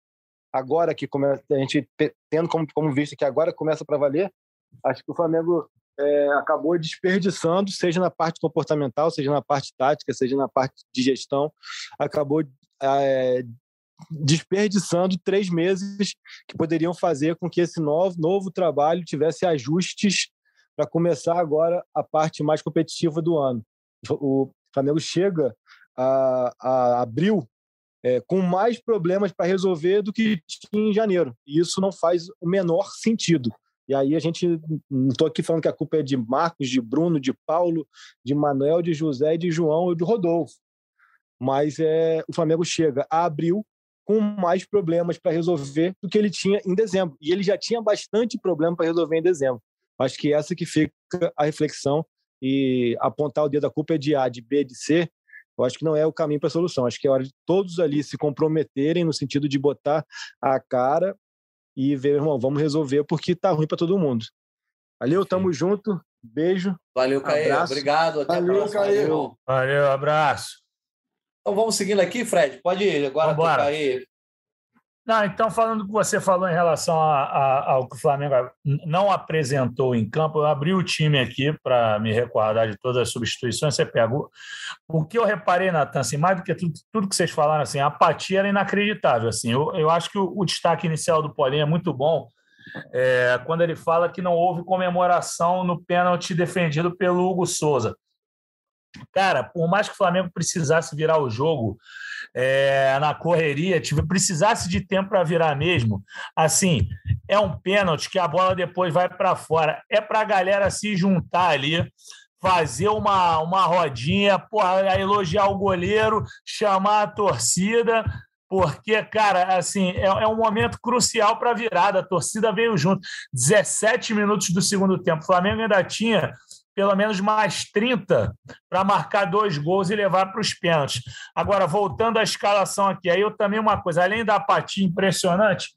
agora que começa, a gente tendo como, como visto que agora começa para valer, acho que o Flamengo é, acabou desperdiçando, seja na parte comportamental, seja na parte tática, seja na parte de gestão, acabou é, desperdiçando três meses que poderiam fazer com que esse novo, novo trabalho tivesse ajustes para começar agora a parte mais competitiva do ano. O Flamengo chega a, a abril é, com mais problemas para resolver do que tinha em janeiro. E isso não faz o menor sentido. E aí a gente não estou aqui falando que a culpa é de Marcos, de Bruno, de Paulo, de Manuel, de José, de João e de Rodolfo. Mas é, o Flamengo chega a abril com mais problemas para resolver do que ele tinha em dezembro. E ele já tinha bastante problema para resolver em dezembro. Acho que essa que fica a reflexão e apontar o dedo da culpa é de A, de B, de C. Eu acho que não é o caminho para a solução. Acho que é hora de todos ali se comprometerem no sentido de botar a cara e ver, irmão, vamos resolver porque tá ruim para todo mundo. Valeu, tamo junto. Beijo. Valeu, Caê. Obrigado. Até Valeu, a próxima. Caê. Valeu, abraço. Então vamos seguindo aqui, Fred. Pode ir agora aí. Não, então, falando do que você falou em relação a, a, ao que o Flamengo não apresentou em campo, eu abri o time aqui para me recordar de todas as substituições. Você pegou. O que eu reparei, Natan, assim, mais do que tudo, tudo que vocês falaram, assim, a apatia era inacreditável. Assim, eu, eu acho que o, o destaque inicial do Paulinho é muito bom. É, quando ele fala que não houve comemoração no pênalti defendido pelo Hugo Souza. Cara, por mais que o Flamengo precisasse virar o jogo é, na correria, tive, precisasse de tempo para virar mesmo, assim, é um pênalti que a bola depois vai para fora. É para a galera se juntar ali, fazer uma, uma rodinha, porra, elogiar o goleiro, chamar a torcida, porque, cara, assim, é, é um momento crucial para a virada. A torcida veio junto. 17 minutos do segundo tempo. O Flamengo ainda tinha pelo menos mais 30 para marcar dois gols e levar para os pênaltis. Agora, voltando à escalação aqui, aí eu também uma coisa, além da apatia impressionante,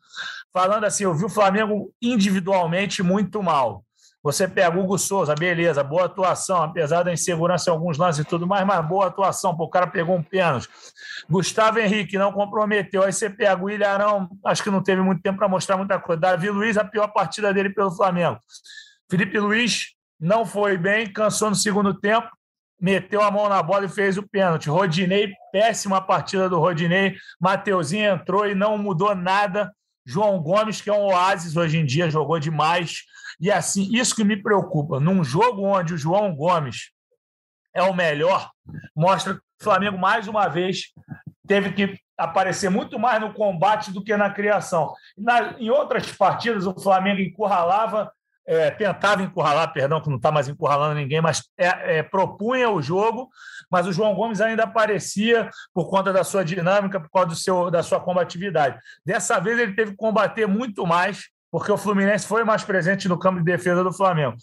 falando assim, eu vi o Flamengo individualmente muito mal. Você pega o Hugo Souza, beleza, boa atuação, apesar da insegurança em alguns lances e tudo mais, mas boa atuação, pô, o cara pegou um pênalti. Gustavo Henrique não comprometeu, aí você pega o Ilharão, acho que não teve muito tempo para mostrar muita coisa. Davi Luiz, a pior partida dele pelo Flamengo. Felipe Luiz, não foi bem, cansou no segundo tempo, meteu a mão na bola e fez o pênalti. Rodinei, péssima partida do Rodinei. Mateuzinho entrou e não mudou nada. João Gomes, que é um oásis hoje em dia, jogou demais. E assim, isso que me preocupa. Num jogo onde o João Gomes é o melhor, mostra que o Flamengo, mais uma vez, teve que aparecer muito mais no combate do que na criação. Na, em outras partidas, o Flamengo encurralava é, tentava encurralar, perdão, que não está mais encurralando ninguém, mas é, é, propunha o jogo, mas o João Gomes ainda aparecia por conta da sua dinâmica, por causa do seu, da sua combatividade. Dessa vez ele teve que combater muito mais, porque o Fluminense foi mais presente no campo de defesa do Flamengo.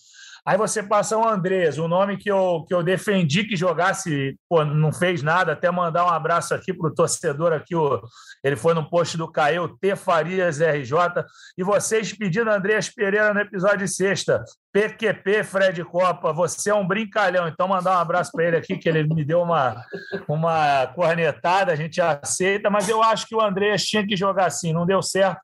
Aí você passa o Andrés, o nome que eu, que eu defendi que jogasse, pô, não fez nada, até mandar um abraço aqui para o torcedor aqui, o, ele foi no post do Caio, T. Farias RJ, e vocês pedindo Andrés Pereira no episódio sexta, PQP Fred Copa, você é um brincalhão, então mandar um abraço para ele aqui, que ele me deu uma, uma cornetada, a gente aceita, mas eu acho que o Andrés tinha que jogar assim, não deu certo,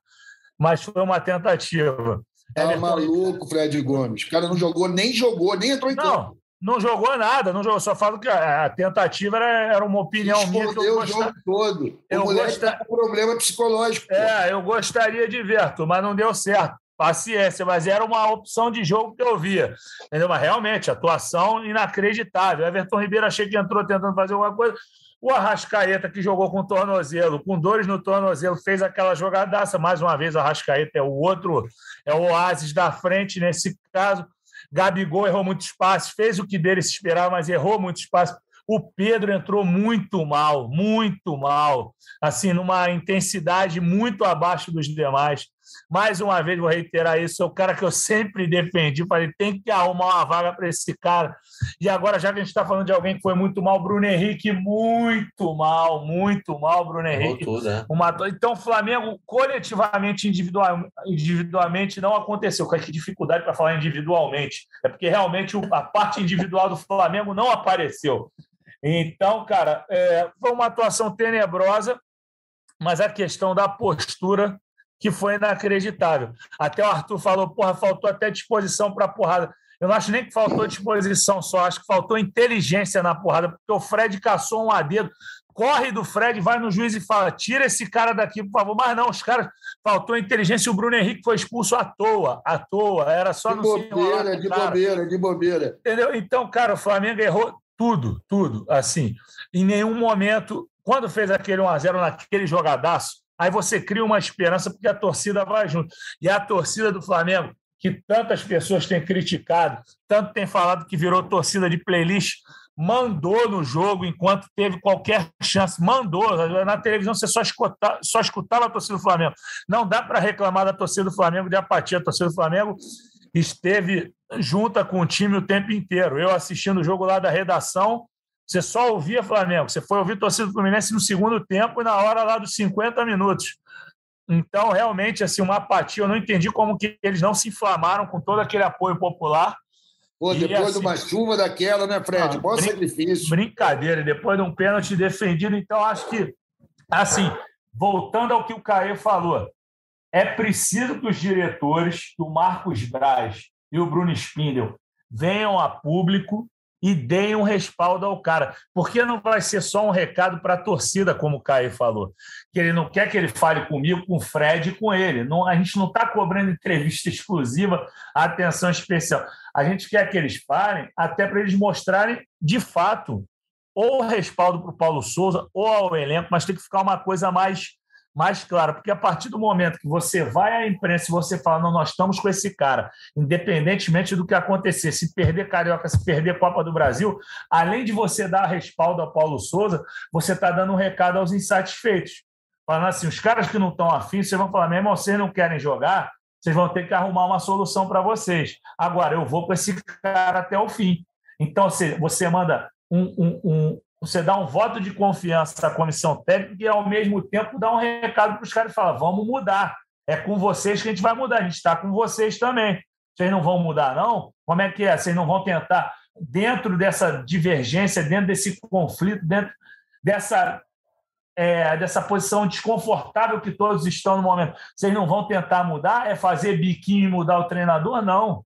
mas foi uma tentativa. Tá maluco, Fred Gomes. O cara não jogou, nem jogou, nem entrou em não, campo. Não jogou nada, não jogou. Só falo que a tentativa era, era uma opinião minha. Que eu o jogo todo. O eu moleque gost... tá com problema psicológico. É, pô. eu gostaria de ver, mas não deu certo. Paciência, mas era uma opção de jogo que eu via. Entendeu? Mas realmente, atuação inacreditável. Everton Ribeiro achei que entrou tentando fazer alguma coisa. O Arrascaeta, que jogou com tornozelo, com dores no tornozelo, fez aquela jogadaça. Mais uma vez, o Arrascaeta é o outro, é o oásis da frente nesse caso. Gabigol errou muito espaço, fez o que dele se esperava, mas errou muito espaço. O Pedro entrou muito mal, muito mal, assim, numa intensidade muito abaixo dos demais. Mais uma vez, vou reiterar isso, é o cara que eu sempre defendi. Falei, tem que arrumar uma vaga para esse cara. E agora, já que a gente está falando de alguém que foi muito mal, Bruno Henrique, muito mal, muito mal, Bruno Henrique. Tudo, né? uma... Então, o Flamengo, coletivamente, individual... individualmente, não aconteceu. Que dificuldade para falar individualmente. É porque realmente a parte individual do Flamengo não apareceu. Então, cara, é... foi uma atuação tenebrosa, mas a questão da postura que foi inacreditável. Até o Arthur falou, porra, faltou até disposição para porrada. Eu não acho nem que faltou disposição só, acho que faltou inteligência na porrada, porque o Fred caçou um a dedo, corre do Fred, vai no juiz e fala: tira esse cara daqui, por favor. Mas não, os caras faltou inteligência e o Bruno Henrique foi expulso à toa, à toa, era só de no bobeira, de cara. bobeira, de bobeira. Entendeu? Então, cara, o Flamengo errou tudo, tudo, assim. Em nenhum momento, quando fez aquele 1x0 naquele jogadaço, Aí você cria uma esperança porque a torcida vai junto. E a torcida do Flamengo, que tantas pessoas têm criticado, tanto tem falado que virou torcida de playlist, mandou no jogo enquanto teve qualquer chance, mandou. Na televisão você só escutava, só escutava a torcida do Flamengo. Não dá para reclamar da torcida do Flamengo de apatia. A torcida do Flamengo esteve junta com o time o tempo inteiro. Eu assistindo o jogo lá da redação, você só ouvia Flamengo. Você foi ouvir torcida do Fluminense no segundo tempo e na hora lá dos 50 minutos. Então, realmente, assim, uma apatia. Eu não entendi como que eles não se inflamaram com todo aquele apoio popular. Pô, depois e, assim, de uma chuva daquela, né, Fred? Ah, Bom brin sacrifício. Brincadeira, depois de um pênalti defendido. Então, acho que, assim, voltando ao que o Caê falou, é preciso que os diretores, o Marcos Braz e o Bruno Spindel, venham a público e deem um respaldo ao cara. Porque não vai ser só um recado para a torcida, como o Caio falou. Que ele não quer que ele fale comigo, com o Fred e com ele. Não, a gente não está cobrando entrevista exclusiva, atenção especial. A gente quer que eles falem até para eles mostrarem, de fato, ou respaldo para o Paulo Souza ou ao elenco, mas tem que ficar uma coisa mais mais clara, porque a partir do momento que você vai à imprensa e você fala, não, nós estamos com esse cara, independentemente do que acontecer, se perder Carioca, se perder Copa do Brasil, além de você dar respaldo ao Paulo Souza, você está dando um recado aos insatisfeitos. Falando assim, os caras que não estão afins, vocês vão falar, meu irmão, vocês não querem jogar, vocês vão ter que arrumar uma solução para vocês. Agora, eu vou com esse cara até o fim. Então, você manda um, um, um, você dá um voto de confiança à comissão técnica e, ao mesmo tempo, dá um recado para os caras e fala: vamos mudar. É com vocês que a gente vai mudar. A gente está com vocês também. Vocês não vão mudar, não? Como é que é? Vocês não vão tentar, dentro dessa divergência, dentro desse conflito, dentro dessa, é, dessa posição desconfortável que todos estão no momento, vocês não vão tentar mudar? É fazer biquinho e mudar o treinador? Não.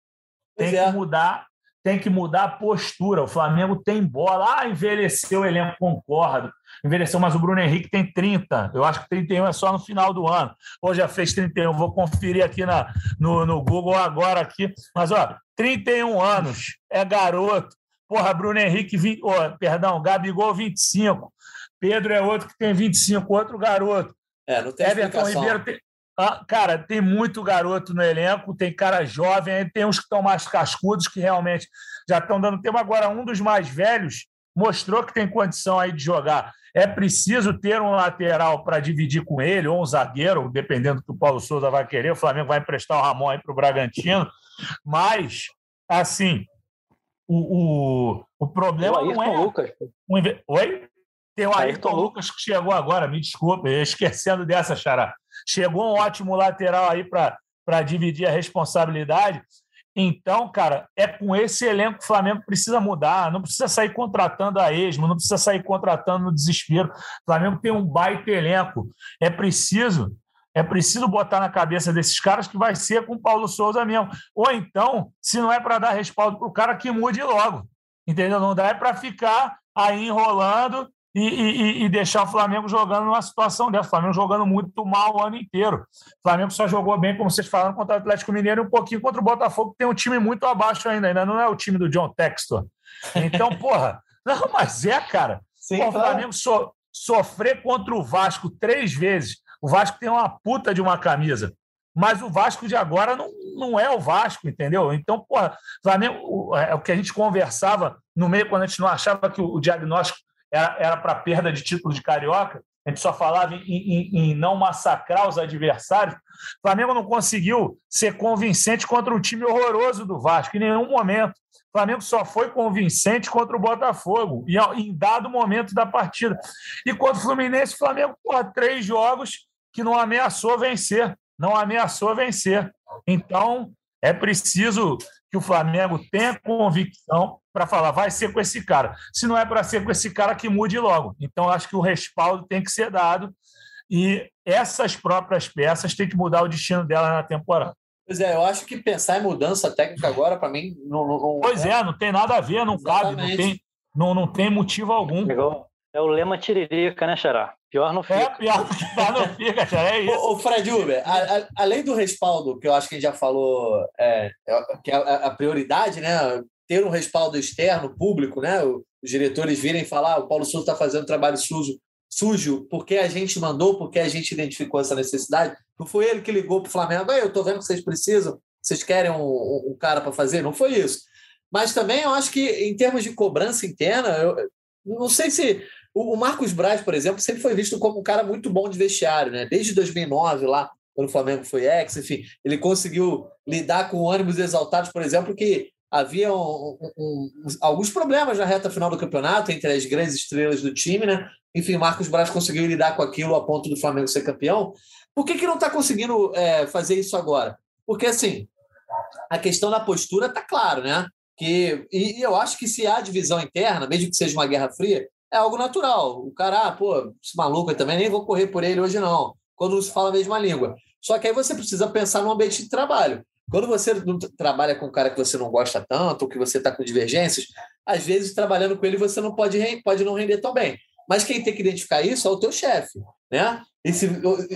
Tem pois que é. mudar tem que mudar a postura. O Flamengo tem bola. Ah, envelheceu o elenco, concordo. Envelheceu, mas o Bruno Henrique tem 30. Eu acho que 31 é só no final do ano. Ou já fez 31. Vou conferir aqui na, no, no Google agora aqui. Mas, ó, 31 anos. É garoto. Porra, Bruno Henrique, 20, oh, perdão, Gabigol, 25. Pedro é outro que tem 25, outro garoto. É, não tem Everton explicação. Ribeiro tem, ah, cara, tem muito garoto no elenco, tem cara jovem, tem uns que estão mais cascudos, que realmente já estão dando tempo. Agora, um dos mais velhos mostrou que tem condição aí de jogar. É preciso ter um lateral para dividir com ele, ou um zagueiro, dependendo do que o Paulo Souza vai querer. O Flamengo vai emprestar o Ramon aí para o Bragantino. Mas assim, o, o, o problema o não é. Lucas. Oi? Tem o Ayrton, Ayrton Lucas que chegou agora, me desculpe, esquecendo dessa, Xará. Chegou um ótimo lateral aí para dividir a responsabilidade. Então, cara, é com esse elenco que o Flamengo precisa mudar. Não precisa sair contratando a esmo, não precisa sair contratando no desespero. O Flamengo tem um baita elenco. É preciso é preciso botar na cabeça desses caras que vai ser com o Paulo Souza mesmo. Ou então, se não é para dar respaldo para o cara, que mude logo. Entendeu? Não dá é para ficar aí enrolando e, e, e, deixar o Flamengo jogando numa situação dessa. O Flamengo jogando muito mal o ano inteiro. O Flamengo só jogou bem, como vocês falaram, contra o Atlético Mineiro e um pouquinho contra o Botafogo, que tem um time muito abaixo ainda. Ainda não é o time do John Textor. Então, [laughs] porra, não, mas é, cara. Sim, Pô, o Flamengo so, sofrer contra o Vasco três vezes o Vasco tem uma puta de uma camisa. Mas o Vasco de agora não, não é o Vasco, entendeu? Então, porra, Flamengo, é o que a gente conversava no meio, quando a gente não achava que o diagnóstico era para perda de título de carioca, a gente só falava em, em, em, não massacrar os adversários. O Flamengo não conseguiu ser convincente contra um time horroroso do Vasco em nenhum momento. O Flamengo só foi convincente contra o Botafogo, e em dado momento da partida. E contra o Fluminense, o Flamengo, porra, três jogos que não ameaçou vencer, não ameaçou vencer. Então, é preciso que o Flamengo tenha convicção para falar, vai ser com esse cara. Se não é para ser com esse cara, que mude logo. Então, acho que o respaldo tem que ser dado e essas próprias peças têm que mudar o destino dela na temporada. Pois é, eu acho que pensar em mudança técnica agora, para mim, não, não, Pois é... é, não tem nada a ver, não Exatamente. cabe, não tem, não, não tem motivo algum. É o lema tiririca, né, Xará? Pior não fica. É, pior, pior não fica, Xará, é [laughs] isso. O, Fred Uber, a, a, além do respaldo, que eu acho que a gente já falou, é, é que é a, a, prioridade, né? Ter um respaldo externo, público, né? Os diretores virem falar, ah, o Paulo Souza está fazendo trabalho sujo, sujo, porque a gente mandou, porque a gente identificou essa necessidade. Não foi ele que ligou para o Flamengo, eu estou vendo que vocês precisam, vocês querem um, um cara para fazer? Não foi isso. Mas também eu acho que, em termos de cobrança interna, eu não sei se. O Marcos Braz, por exemplo, sempre foi visto como um cara muito bom de vestiário, né? Desde 2009, lá, quando o Flamengo foi ex, enfim, ele conseguiu lidar com ânimos exaltados, por exemplo, que havia um, um, alguns problemas na reta final do campeonato entre as grandes estrelas do time, né? Enfim, Marcos Braz conseguiu lidar com aquilo a ponto do Flamengo ser campeão. Por que, que não está conseguindo é, fazer isso agora? Porque, assim, a questão da postura está claro, né? Que, e, e, eu acho que se há divisão interna, mesmo que seja uma guerra fria, é algo natural. O cara, ah, pô, esse maluco eu também nem vou correr por ele hoje, não. Quando se fala a mesma língua. Só que aí você precisa pensar no ambiente de trabalho. Quando você trabalha com um cara que você não gosta tanto, ou que você está com divergências, às vezes trabalhando com ele você não pode, pode não render tão bem. Mas quem tem que identificar isso é o teu chefe, né? E se,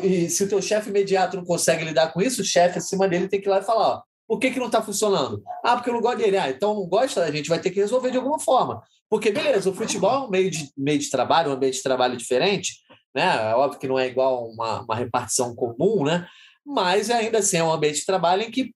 e se o teu chefe imediato não consegue lidar com isso, o chefe acima dele tem que ir lá e falar, ó, por que, que não está funcionando? Ah, porque eu não gosto dele. Ah, então não gosta, a gente vai ter que resolver de alguma forma. Porque, beleza, o futebol é um meio de, meio de trabalho, um ambiente de trabalho diferente, né? É óbvio que não é igual uma, uma repartição comum, né? Mas ainda assim é um ambiente de trabalho em que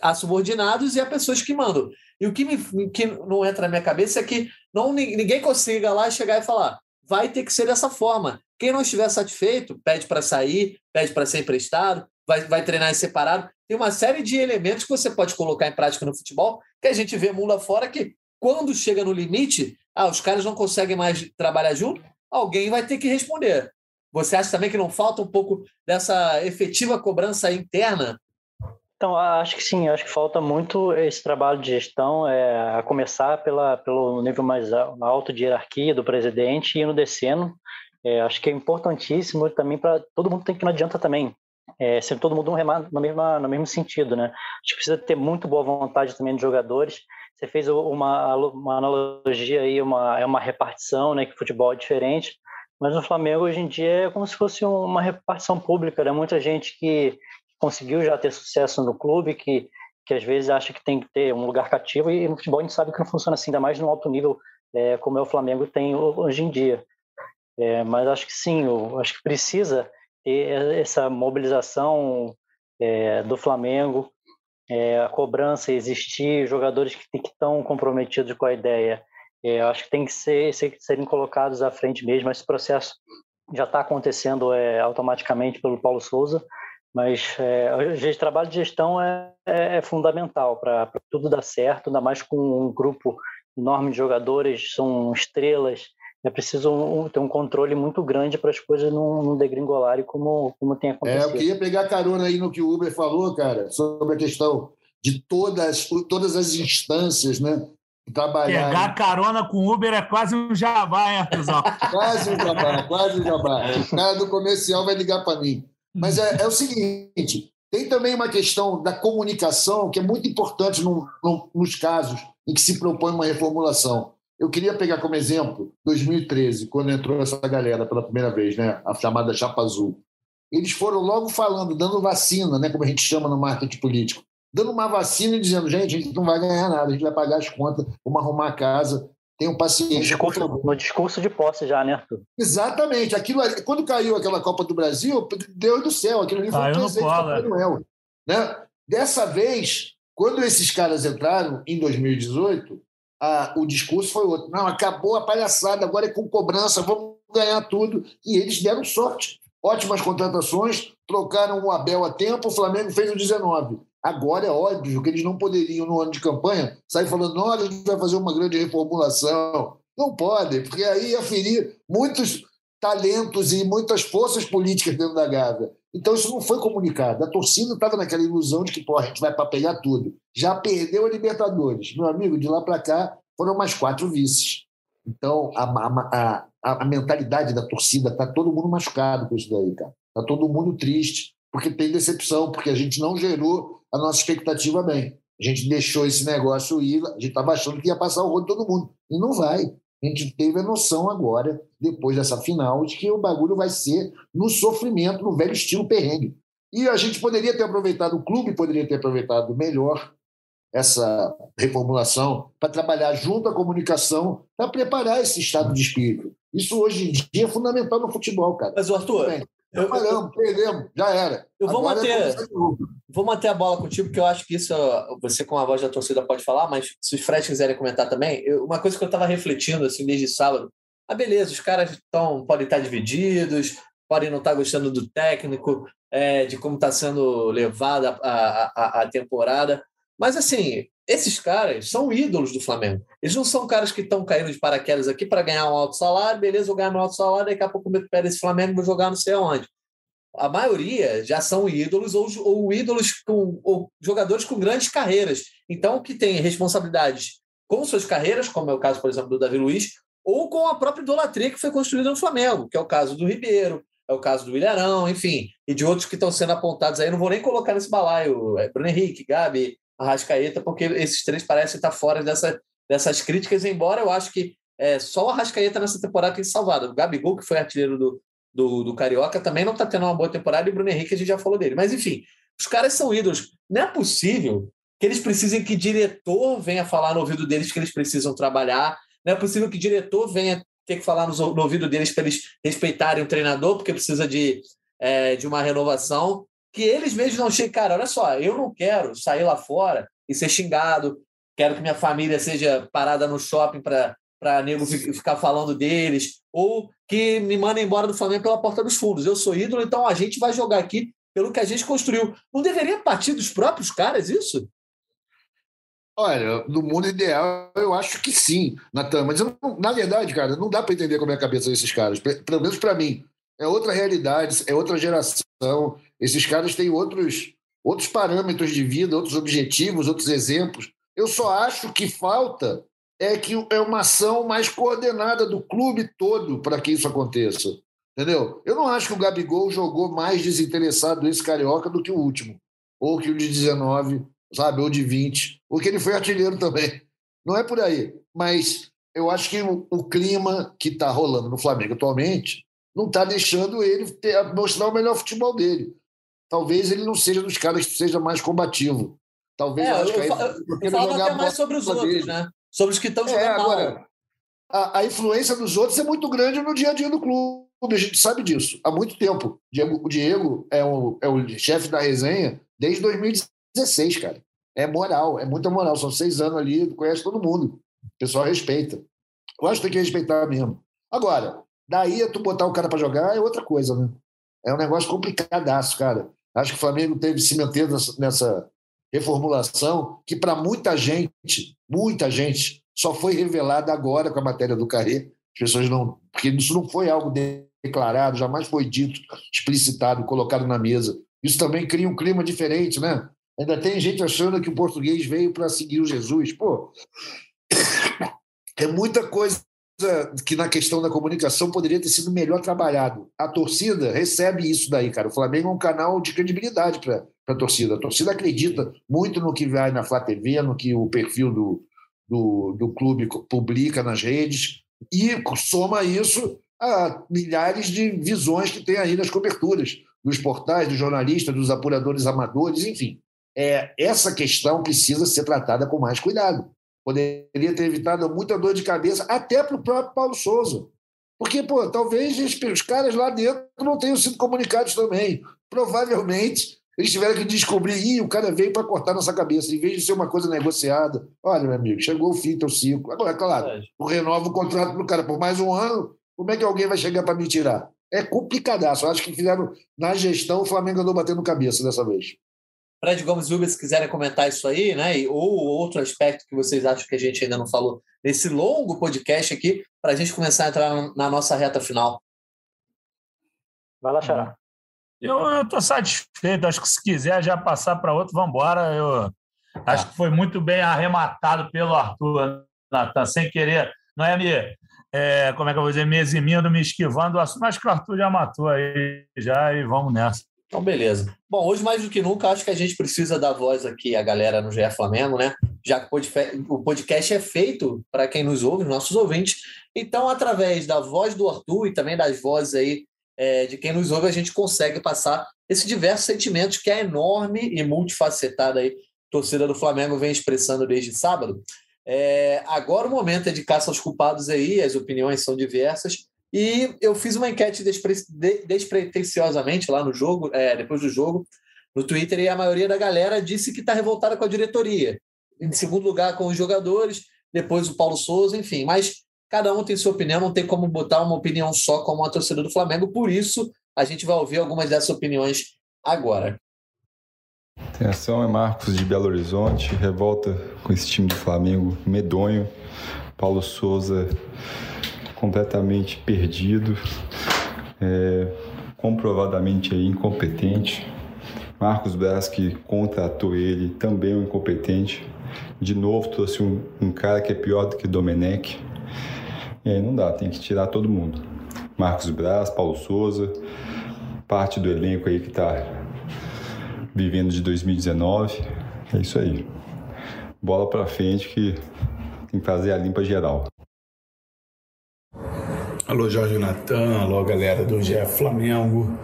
há subordinados e há pessoas que mandam. E o que, me, que não entra na minha cabeça é que não, ninguém consiga lá chegar e falar vai ter que ser dessa forma. Quem não estiver satisfeito, pede para sair, pede para ser emprestado, vai, vai treinar em separado. Tem uma série de elementos que você pode colocar em prática no futebol, que a gente vê mundo afora que, quando chega no limite, ah, os caras não conseguem mais trabalhar junto, alguém vai ter que responder. Você acha também que não falta um pouco dessa efetiva cobrança interna então, acho que sim, acho que falta muito esse trabalho de gestão, é, a começar pela, pelo nível mais alto de hierarquia do presidente e indo descendo. É, acho que é importantíssimo também para todo mundo tem que não adianta também é, todo mundo remar no no mesmo sentido, né? Acho que precisa ter muito boa vontade também dos jogadores. Você fez uma, uma analogia aí, uma, é uma repartição, né? Que futebol é diferente, mas no Flamengo hoje em dia é como se fosse uma repartição pública, né? Muita gente que conseguiu já ter sucesso no clube, que, que às vezes acha que tem que ter um lugar cativo, e no futebol a gente sabe que não funciona assim, ainda mais no alto nível, é, como é o Flamengo tem hoje em dia. É, mas acho que sim, acho que precisa essa mobilização é, do Flamengo, é, a cobrança existir, jogadores que, estão comprometidos com a ideia. É, acho que tem que ser, ser, serem colocados à frente mesmo. Esse processo já está acontecendo é, automaticamente pelo Paulo Souza, mas é, o trabalho de gestão é, é, é fundamental para tudo dá certo, ainda mais com um grupo enorme de jogadores, são estrelas. É preciso um, ter um controle muito grande para as coisas não, não degringolarem como, como tem acontecido. É, eu queria pegar carona aí no que o Uber falou, cara, sobre a questão de todas, todas as instâncias, né? Trabalhar. Pegar carona com Uber é quase um jabá, hein, Artuzão? [laughs] quase um jabá, quase um jabá. O cara do comercial vai ligar para mim. Mas é, é, o seguinte: tem também uma questão da comunicação que é muito importante no, no, nos casos em que se propõe uma reformulação. Eu queria pegar como exemplo 2013, quando entrou essa galera pela primeira vez, né, a chamada Chapa Azul. Eles foram logo falando, dando vacina, né, como a gente chama no marketing político dando uma vacina e dizendo, gente, a gente não vai ganhar nada, a gente vai pagar as contas, vamos arrumar a casa, tenham paciência. No discurso, no discurso de posse já, né, Arthur? Exatamente. Aquilo, quando caiu aquela Copa do Brasil, Deus do céu, aquilo ali foi um presente para Noel. Né? Dessa vez, quando esses caras entraram, em 2018, a, o discurso foi outro. Não, acabou a palhaçada, agora é com cobrança, vamos ganhar tudo. E eles deram sorte. Ótimas contratações, trocaram o Abel a tempo, o Flamengo fez o 19. Agora é óbvio que eles não poderiam, no ano de campanha, sair falando: olha, a gente vai fazer uma grande reformulação. Não podem, porque aí ia ferir muitos talentos e muitas forças políticas dentro da Gávea. Então isso não foi comunicado. A torcida estava naquela ilusão de que pô, a gente vai para pegar tudo. Já perdeu a Libertadores. Meu amigo, de lá para cá foram mais quatro vices. Então a, a, a, a mentalidade da torcida está todo mundo machucado com isso daí, cara. Está todo mundo triste porque tem decepção, porque a gente não gerou a nossa expectativa bem. A gente deixou esse negócio ir, a gente estava achando que ia passar o rodo de todo mundo. E não vai. A gente teve a noção agora, depois dessa final, de que o bagulho vai ser no sofrimento, no velho estilo perrengue. E a gente poderia ter aproveitado, o clube poderia ter aproveitado melhor essa reformulação para trabalhar junto à comunicação para preparar esse estado de espírito. Isso hoje em dia é fundamental no futebol, cara. Mas, Arthur, eu, Falamos, perdemos, já era. Eu vou Agora é manter, vou manter a bola contigo, porque eu acho que isso você, com a voz da torcida, pode falar, mas se os Fred quiserem comentar também, eu, uma coisa que eu estava refletindo assim, desde sábado, ah, beleza, os caras tão, podem estar divididos, podem não estar gostando do técnico, é, de como está sendo levada a, a, a temporada, mas assim, esses caras são ídolos do Flamengo. Eles não são caras que estão caindo de paraquedas aqui para ganhar um alto salário, beleza, vou ganhar um alto salário, daqui a pouco eu meto pé desse Flamengo vou jogar não sei aonde. A maioria já são ídolos ou, ou ídolos com ou jogadores com grandes carreiras. Então, que tem responsabilidades com suas carreiras, como é o caso, por exemplo, do Davi Luiz, ou com a própria idolatria que foi construída no Flamengo, que é o caso do Ribeiro, é o caso do Ilharão, enfim, e de outros que estão sendo apontados aí. Não vou nem colocar nesse balaio. É Bruno Henrique, Gabi, Arrascaeta, porque esses três parecem estar fora dessa, dessas críticas, embora eu acho que é, só o Arrascaeta nessa temporada tem salvado. O Gabigol, que foi artilheiro do, do, do Carioca, também não está tendo uma boa temporada, e o Bruno Henrique, a gente já falou dele. Mas, enfim, os caras são ídolos. Não é possível que eles precisem que diretor venha falar no ouvido deles que eles precisam trabalhar. Não é possível que diretor venha ter que falar no, no ouvido deles para eles respeitarem o treinador, porque precisa de, é, de uma renovação que eles mesmos não cheguem, cara, olha só, eu não quero sair lá fora e ser xingado, quero que minha família seja parada no shopping para para nego ficar falando deles, ou que me mandem embora do Flamengo pela porta dos fundos. Eu sou ídolo, então a gente vai jogar aqui pelo que a gente construiu. Não deveria partir dos próprios caras isso? Olha, no mundo ideal, eu acho que sim, Natan. Mas, na verdade, cara, não dá para entender como é a cabeça desses caras. Pelo menos para mim. É outra realidade, é outra geração. Esses caras têm outros, outros parâmetros de vida, outros objetivos, outros exemplos. Eu só acho que falta é que é uma ação mais coordenada do clube todo para que isso aconteça. Entendeu? Eu não acho que o Gabigol jogou mais desinteressado nesse Carioca do que o último. Ou que o de 19, sabe? Ou de 20. Porque ele foi artilheiro também. Não é por aí. Mas eu acho que o, o clima que está rolando no Flamengo atualmente não está deixando ele ter, mostrar o melhor futebol dele. Talvez ele não seja dos caras que seja mais combativo. Talvez é, eu, eu, eu, eu falo até mais sobre os outros, dele. né? Sobre os que estão jogando é, agora, mal. A, a, influência dos outros é muito grande no dia a dia do clube. A gente sabe disso há muito tempo. Diego, o Diego é o, é o chefe da resenha desde 2016, cara. É moral, é muita moral. São seis anos ali, conhece todo mundo. O pessoal respeita. Eu acho que tem que respeitar mesmo. Agora, daí tu botar o cara para jogar é outra coisa, né? É um negócio complicadaço, cara. Acho que o Flamengo teve se manter nessa, reformulação que para muita gente, muita gente, só foi revelada agora com a matéria do Carré. As pessoas não. Porque isso não foi algo declarado, jamais foi dito, explicitado, colocado na mesa. Isso também cria um clima diferente, né? Ainda tem gente achando que o português veio para seguir o Jesus. Pô, [coughs] é muita coisa que na questão da comunicação poderia ter sido melhor trabalhado. A torcida recebe isso daí, cara. O Flamengo é um canal de credibilidade para a torcida. A torcida acredita muito no que vai na Flá TV, no que o perfil do, do, do clube publica nas redes, e soma isso a milhares de visões que tem aí nas coberturas, dos portais, dos jornalistas, dos apuradores amadores, enfim. É, essa questão precisa ser tratada com mais cuidado. Poderia ter evitado muita dor de cabeça, até para o próprio Paulo Souza. Porque, pô, talvez os caras lá dentro não tenham sido comunicados também. Provavelmente eles tiveram que descobrir, e o cara veio para cortar nossa cabeça, em vez de ser uma coisa negociada. Olha, meu amigo, chegou o fim do ciclo. Agora, claro, o renova o contrato para o cara por mais um ano, como é que alguém vai chegar para me tirar? É complicadaço. Eu acho que fizeram na gestão, o Flamengo andou batendo cabeça dessa vez. Fred Gomes e Uber, se quiserem comentar isso aí, né? Ou outro aspecto que vocês acham que a gente ainda não falou nesse longo podcast aqui, para a gente começar a entrar na nossa reta final. Vai lá, Xará. Eu estou satisfeito. Acho que se quiser já passar para outro, vamos embora. Eu acho tá. que foi muito bem arrematado pelo Arthur, Natan, sem querer. Não é me, é, como é que eu vou dizer, me eximindo, me esquivando do assunto, mas que o Arthur já matou aí já e vamos nessa. Então, beleza. Bom, hoje mais do que nunca, acho que a gente precisa dar voz aqui à galera no GE Flamengo, né? Já que o podcast é feito para quem nos ouve, nossos ouvintes. Então, através da voz do Arthur e também das vozes aí é, de quem nos ouve, a gente consegue passar esses diversos sentimentos que a enorme e multifacetada aí, torcida do Flamengo vem expressando desde sábado. É, agora o momento é de caça aos culpados aí, as opiniões são diversas. E eu fiz uma enquete despre... despretensiosamente lá no jogo, é, depois do jogo, no Twitter, e a maioria da galera disse que está revoltada com a diretoria. Em segundo lugar, com os jogadores, depois o Paulo Souza, enfim. Mas cada um tem sua opinião, não tem como botar uma opinião só como a torcida do Flamengo, por isso a gente vai ouvir algumas dessas opiniões agora. Atenção, é Marcos de Belo Horizonte, revolta com esse time do Flamengo medonho. Paulo Souza completamente perdido, é, comprovadamente incompetente. Marcos Braz, que contratou ele, também é um incompetente. De novo, trouxe um, um cara que é pior do que Domenech. Aí não dá, tem que tirar todo mundo. Marcos Braz, Paulo Souza, parte do elenco aí que está vivendo de 2019. É isso aí. Bola para frente que tem que fazer a limpa geral. Alô, Jorge Natan, alô, galera do GE Flamengo.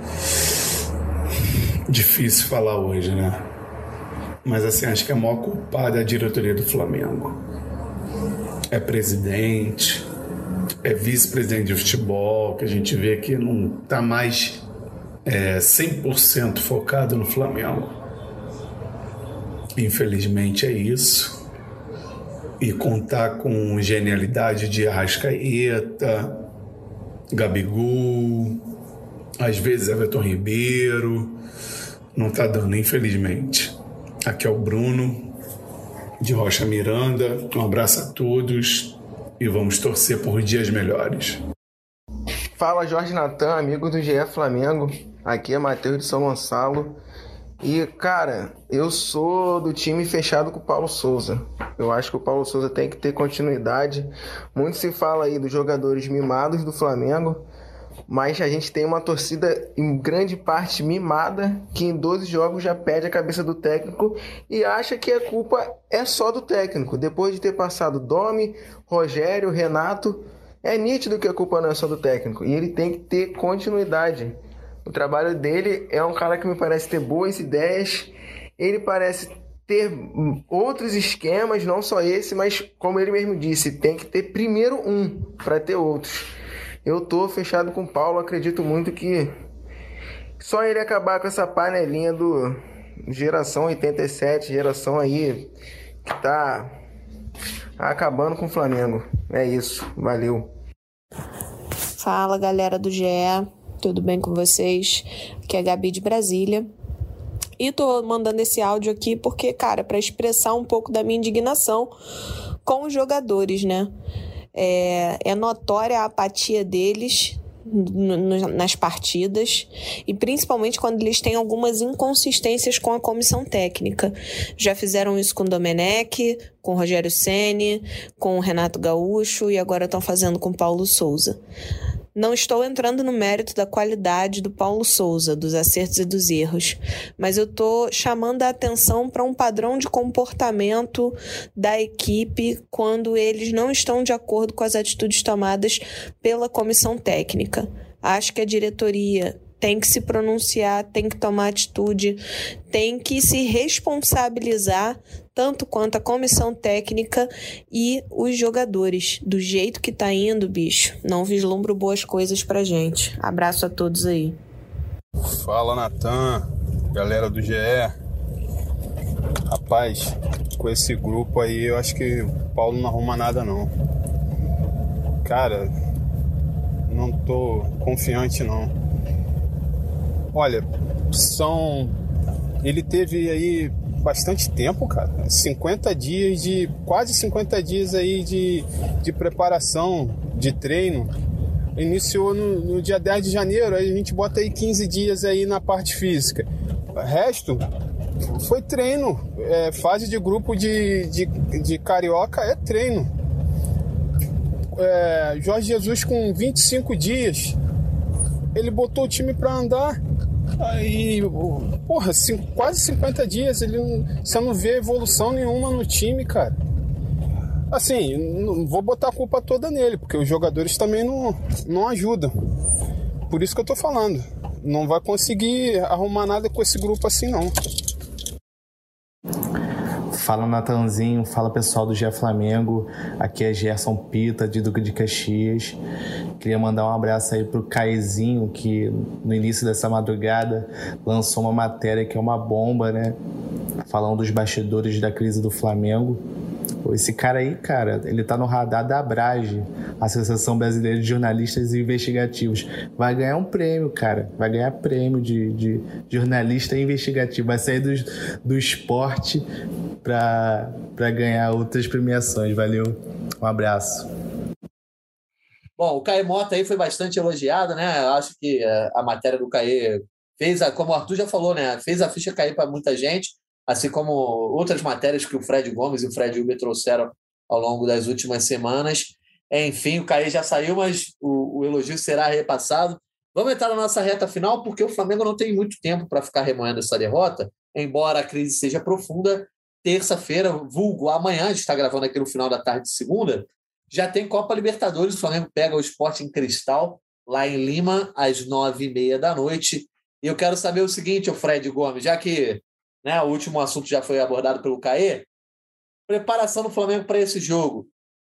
Difícil falar hoje, né? Mas assim, acho que a maior culpada é a diretoria do Flamengo. É presidente, é vice-presidente de futebol, que a gente vê que não está mais é, 100% focado no Flamengo. Infelizmente é isso. E contar com genialidade de Arrascaeta, Gabigol, às vezes Everton Ribeiro. Não tá dando, infelizmente. Aqui é o Bruno, de Rocha Miranda. Um abraço a todos e vamos torcer por dias melhores. Fala Jorge Natan, amigo do GE Flamengo. Aqui é Matheus de São Gonçalo. E, cara, eu sou do time fechado com o Paulo Souza. Eu acho que o Paulo Souza tem que ter continuidade. Muito se fala aí dos jogadores mimados do Flamengo, mas a gente tem uma torcida em grande parte mimada que em 12 jogos já perde a cabeça do técnico e acha que a culpa é só do técnico. Depois de ter passado Domi, Rogério, Renato, é nítido que a culpa não é só do técnico e ele tem que ter continuidade. O trabalho dele é um cara que me parece ter boas ideias. Ele parece ter outros esquemas, não só esse, mas como ele mesmo disse, tem que ter primeiro um para ter outros. Eu tô fechado com o Paulo, acredito muito que só ele acabar com essa panelinha do geração 87, geração aí que tá acabando com o Flamengo. É isso, valeu. Fala galera do GE tudo bem com vocês? Aqui é a Gabi de Brasília. E tô mandando esse áudio aqui porque, cara, para expressar um pouco da minha indignação com os jogadores, né? É, é notória a apatia deles nas partidas e principalmente quando eles têm algumas inconsistências com a comissão técnica. Já fizeram isso com o Domenech, com o Rogério Ceni, com o Renato Gaúcho e agora estão fazendo com o Paulo Souza. Não estou entrando no mérito da qualidade do Paulo Souza, dos acertos e dos erros, mas eu estou chamando a atenção para um padrão de comportamento da equipe quando eles não estão de acordo com as atitudes tomadas pela comissão técnica. Acho que a diretoria tem que se pronunciar, tem que tomar atitude, tem que se responsabilizar tanto quanto a comissão técnica e os jogadores. Do jeito que tá indo, bicho, não vislumbro boas coisas pra gente. Abraço a todos aí. Fala, Natan, galera do GE. Rapaz, com esse grupo aí, eu acho que o Paulo não arruma nada, não. Cara, não tô confiante, não. Olha, são. Ele teve aí bastante tempo, cara. 50 dias de. quase 50 dias aí de, de preparação, de treino. Iniciou no, no dia 10 de janeiro, aí a gente bota aí 15 dias aí na parte física. O resto foi treino. É, fase de grupo de, de, de carioca é treino. É, Jorge Jesus com 25 dias, ele botou o time para andar Aí, porra, quase 50 dias ele você não vê evolução nenhuma no time, cara. Assim, não vou botar a culpa toda nele, porque os jogadores também não, não ajudam. Por isso que eu tô falando. Não vai conseguir arrumar nada com esse grupo assim, não. Fala Natanzinho, fala pessoal do GE Flamengo. Aqui é Gerson Pita, de Duque de Caxias. Queria mandar um abraço aí pro Caizinho, que no início dessa madrugada lançou uma matéria que é uma bomba, né? Falando dos bastidores da crise do Flamengo. Esse cara aí, cara, ele tá no radar da Abrage, Associação Brasileira de Jornalistas Investigativos. Vai ganhar um prêmio, cara. Vai ganhar prêmio de, de jornalista investigativo. Vai sair do, do esporte para ganhar outras premiações. Valeu. Um abraço. Bom, o Caio Mota aí foi bastante elogiado, né? Acho que é, a matéria do Caio fez, a, como o Arthur já falou, né? Fez a ficha cair para muita gente assim como outras matérias que o Fred Gomes e o Fred Uber trouxeram ao longo das últimas semanas. Enfim, o Caí já saiu, mas o, o, elogio será repassado. Vamos entrar na nossa reta final, porque o Flamengo não tem muito tempo para ficar remoendo essa derrota, embora a crise seja profunda. Terça-feira, vulgo amanhã, a gente está gravando aqui no final da tarde de segunda, já tem Copa Libertadores. O Flamengo pega o esporte em cristal lá em Lima, às nove e meia da noite. E eu quero saber o seguinte, o Fred Gomes, já que né? O último assunto já foi abordado pelo Caê. Preparação do Flamengo para esse jogo.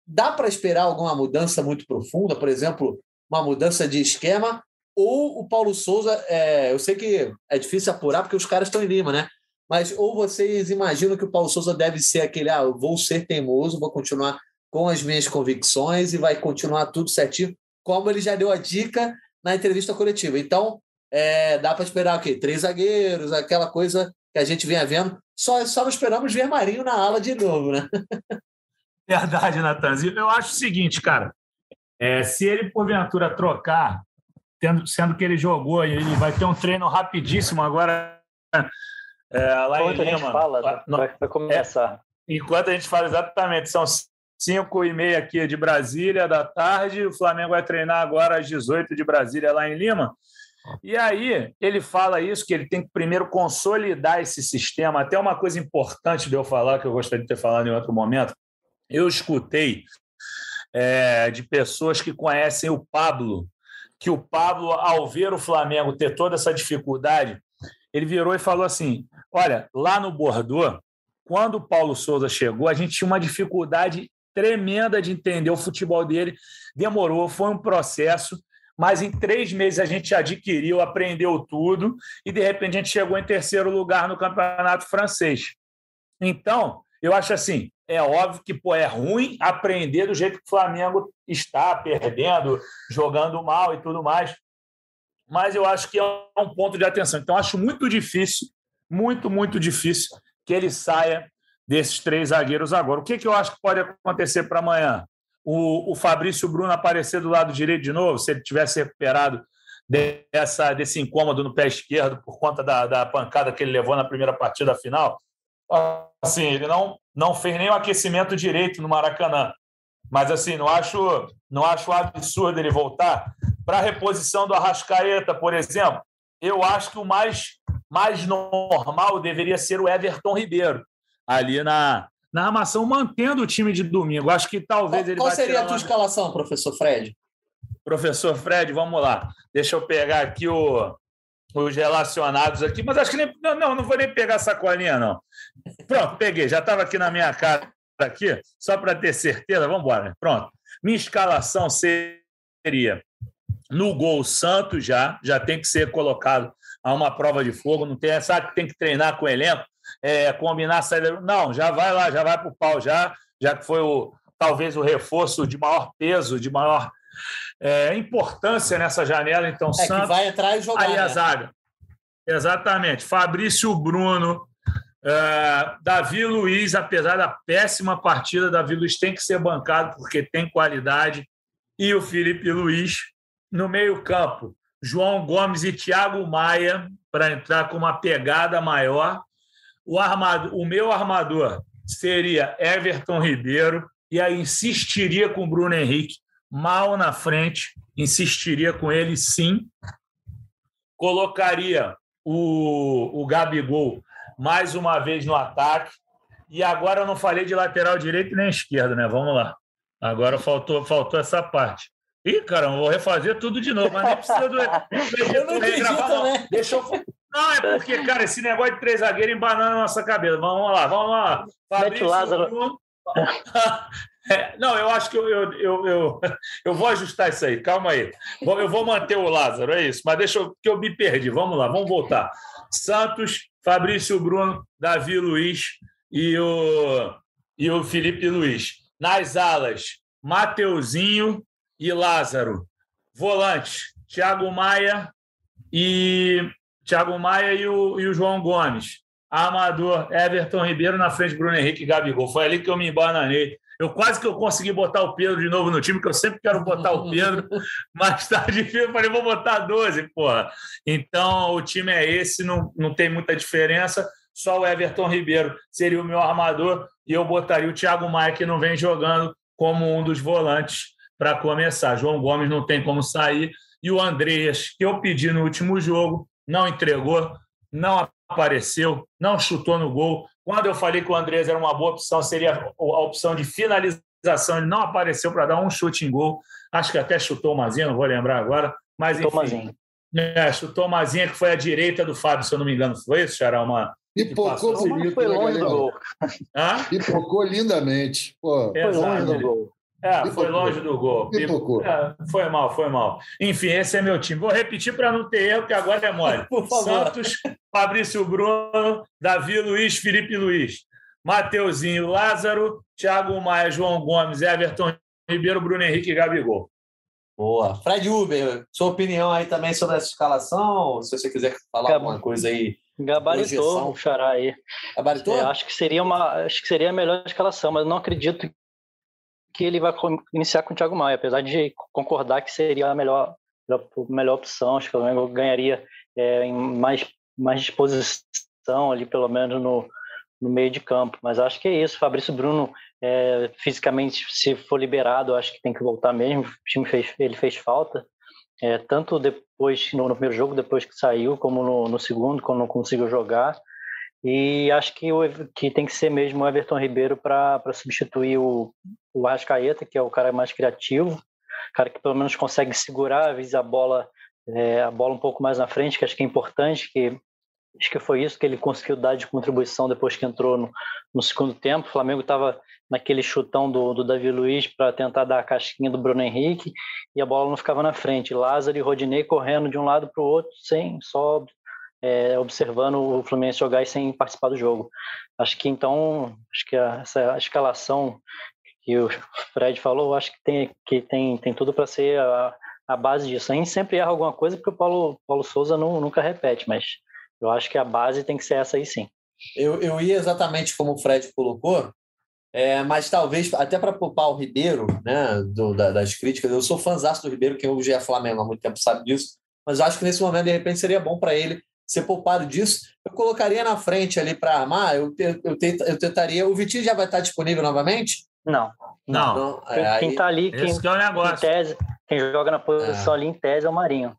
Dá para esperar alguma mudança muito profunda, por exemplo, uma mudança de esquema? Ou o Paulo Souza, é, eu sei que é difícil apurar porque os caras estão em Lima, né? Mas ou vocês imaginam que o Paulo Souza deve ser aquele, ah, eu vou ser teimoso, vou continuar com as minhas convicções e vai continuar tudo certinho, como ele já deu a dica na entrevista coletiva. Então, é, dá para esperar o quê? Três zagueiros, aquela coisa que a gente vinha vendo. Só, só não esperamos ver Marinho na ala de novo, né? [laughs] Verdade, Natanzinho. Eu acho o seguinte, cara. É, se ele, porventura, trocar, tendo, sendo que ele jogou e ele vai ter um treino rapidíssimo agora é, lá enquanto em Lima. A gente fala, vai, vai começar. É, enquanto a gente fala exatamente, são cinco e meia aqui de Brasília da tarde. O Flamengo vai treinar agora às 18 de Brasília lá em Lima. E aí ele fala isso, que ele tem que primeiro consolidar esse sistema. Até uma coisa importante de eu falar, que eu gostaria de ter falado em outro momento, eu escutei é, de pessoas que conhecem o Pablo, que o Pablo, ao ver o Flamengo ter toda essa dificuldade, ele virou e falou assim: olha, lá no Bordeaux, quando o Paulo Souza chegou, a gente tinha uma dificuldade tremenda de entender o futebol dele. Demorou, foi um processo mas em três meses a gente adquiriu, aprendeu tudo e de repente a gente chegou em terceiro lugar no campeonato francês. Então, eu acho assim, é óbvio que pô, é ruim aprender do jeito que o Flamengo está perdendo, jogando mal e tudo mais, mas eu acho que é um ponto de atenção. Então, acho muito difícil muito, muito difícil que ele saia desses três zagueiros agora. O que, que eu acho que pode acontecer para amanhã? O, o Fabrício Bruno aparecer do lado direito de novo, se ele tivesse recuperado dessa, desse incômodo no pé esquerdo por conta da, da pancada que ele levou na primeira partida final. Assim, ele não, não fez nem aquecimento direito no Maracanã. Mas assim, não acho, não acho absurdo ele voltar. Para a reposição do Arrascaeta, por exemplo, eu acho que o mais, mais normal deveria ser o Everton Ribeiro, ali na, na armação, mantendo o time de domingo. Acho que talvez qual, ele Qual seria a tua uma... escalação, professor Fred? Professor Fred, vamos lá. Deixa eu pegar aqui o, os relacionados aqui, mas acho que nem, não, não, não vou nem pegar a sacolinha, não. Pronto, peguei, já estava aqui na minha cara aqui, só para ter certeza, vamos embora. Pronto. Minha escalação seria no gol Santos já, já tem que ser colocado a uma prova de fogo, não tem essa que tem que treinar com o elenco, é, combinar a saída. Não, já vai lá, já vai para o pau, já, já que foi o, talvez o reforço de maior peso, de maior é, importância nessa janela. Então, é, Santos. vai entrar e jogar. Aí né? a zaga. Exatamente. Fabrício Bruno, Uh, Davi Luiz, apesar da péssima partida, Davi Luiz tem que ser bancado porque tem qualidade. E o Felipe Luiz no meio-campo. João Gomes e Thiago Maia para entrar com uma pegada maior. O, armador, o meu armador seria Everton Ribeiro, e aí insistiria com o Bruno Henrique mal na frente, insistiria com ele sim. Colocaria o, o Gabigol mais uma vez no ataque. E agora eu não falei de lateral direito nem esquerdo, né? Vamos lá. Agora faltou, faltou essa parte. Ih, caramba, vou refazer tudo de novo, mas nem precisa do. [laughs] eu não não. Né? Deixa eu. Não, é porque, [laughs] cara, esse negócio de três zagueiros embanando na nossa cabeça. Vamos lá, vamos lá. Fabrício Lázaro. [laughs] É, não, eu acho que eu, eu, eu, eu, [laughs] eu vou ajustar isso aí, calma aí. Eu vou manter o Lázaro, é isso. Mas deixa eu, que eu me perdi. Vamos lá, vamos voltar. Santos, Fabrício Bruno, Davi Luiz e o, e o Felipe Luiz. Nas alas, Mateuzinho e Lázaro. Volante, Thiago Maia e Thiago Maia e o, e o João Gomes. Armador, Everton Ribeiro na frente, Bruno Henrique e Gabigol. Foi ali que eu me embananei. Eu quase que eu consegui botar o Pedro de novo no time, que eu sempre quero botar o Pedro, [laughs] mas tá difícil. Eu falei, vou botar 12, porra. Então, o time é esse, não, não tem muita diferença. Só o Everton Ribeiro seria o meu armador e eu botaria o Thiago Maia, que não vem jogando como um dos volantes para começar. João Gomes não tem como sair. E o Andreas, que eu pedi no último jogo, não entregou, não apareceu, não chutou no gol. Quando eu falei que o Andrés era uma boa opção, seria a opção de finalização. Ele não apareceu para dar um chute em gol. Acho que até chutou o Mazinha, não vou lembrar agora. Mas, enfim, chutou Mazinha. É, chutou Mazinha, que foi a direita do Fábio, se eu não me engano. Foi isso, Xará? Uma, Pipocou bonito. Foi longe do gol. Pipocou lindamente. Pô. Foi longe do gol. É, foi longe do gol. É, foi mal, foi mal. Enfim, esse é meu time. Vou repetir para não ter erro, que agora é mole. [laughs] Santos, Fabrício Bruno, Davi Luiz, Felipe Luiz, Mateuzinho, Lázaro, Thiago Maia, João Gomes, Everton Ribeiro, Bruno Henrique e Gabigol. Boa. Fred Uber, sua opinião aí também sobre essa escalação? Se você quiser falar alguma coisa aí. Gabaritou o Xará aí. Gabaritou? É, acho que seria uma, acho que seria a melhor escalação, mas não acredito que ele vai iniciar com o Thiago Maia, apesar de concordar que seria a melhor, melhor opção. Acho que o Flamengo ganharia é, em mais, mais disposição ali, pelo menos no, no meio de campo. Mas acho que é isso. Fabrício Bruno, é, fisicamente, se for liberado, acho que tem que voltar mesmo. O time fez, ele fez falta. É, tanto depois no, no, primeiro jogo, depois que saiu, como no, no segundo, quando não conseguiu jogar. E acho que, o, que tem que ser mesmo o Everton Ribeiro para substituir o, o Arrascaeta, que é o cara mais criativo, cara que pelo menos consegue segurar, às a bola, é, a bola um pouco mais na frente, que acho que é importante, que acho que foi isso que ele conseguiu dar de contribuição depois que entrou no, no segundo tempo. O Flamengo estava naquele chutão do, do Davi Luiz para tentar dar a casquinha do Bruno Henrique e a bola não ficava na frente. Lázaro e Rodinei correndo de um lado para o outro, sem só é, observando o Fluminense jogar e sem participar do jogo. Acho que então, acho que essa escalação que o Fred falou, acho que tem, que tem, tem tudo para ser a, a base disso. A gente sempre erra alguma coisa porque o Paulo, Paulo Souza não, nunca repete, mas Eu acho que a base tem que ser essa aí sim. Eu, eu ia exatamente como o Fred colocou, é, mas talvez até para poupar o Ribeiro, né, do, da, das críticas. Eu sou fãzaço do Ribeiro, quem hoje é Flamengo há muito tempo sabe disso, mas acho que nesse momento, de repente, seria bom para ele ser poupado disso. Eu colocaria na frente ali para armar, eu, eu, eu, eu, tentaria. O Vitinho já vai estar disponível novamente? Não. Não. Não, Quem, é, quem aí- tá ali, quem, que é o negócio. em tese, quem joga na posição ali em tese é o Marinho.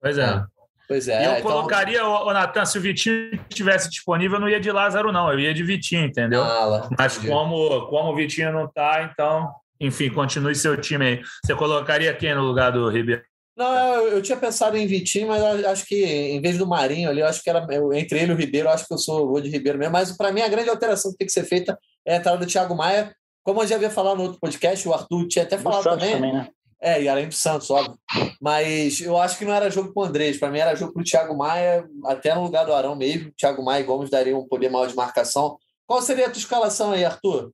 Pois é. Pois E é. eu então- colocaria, ô, ô, Natan, se o Vitinho estivesse disponível, eu não ia de Lázaro, não. Eu ia de Vitinho, entendeu? Ah, Mas entendi. como, como o Vitinho não tá, então, enfim, continue seu time aí. Você colocaria quem no lugar do Ribeiro? Não, eu, eu tinha pensado em Vitinho, mas acho que em vez do Marinho ali, eu acho que era eu- entre ele e o Ribeiro, eu acho que eu sou vou de Ribeiro mesmo. Mas para mim a grande alteração que tem que ser feita é a entrada do Thiago Maia. Como eu já havia falado no outro podcast, o Arthur tinha até Do falado também. também, né? É, e além do Santos, óbvio. Mas eu acho que não era jogo pro Andrés. Para mim era jogo pro Thiago Maia, até no lugar do Arão mesmo. Thiago Maia e Gomes dariam um poder maior de marcação. Qual seria a tua escalação aí, Arthur?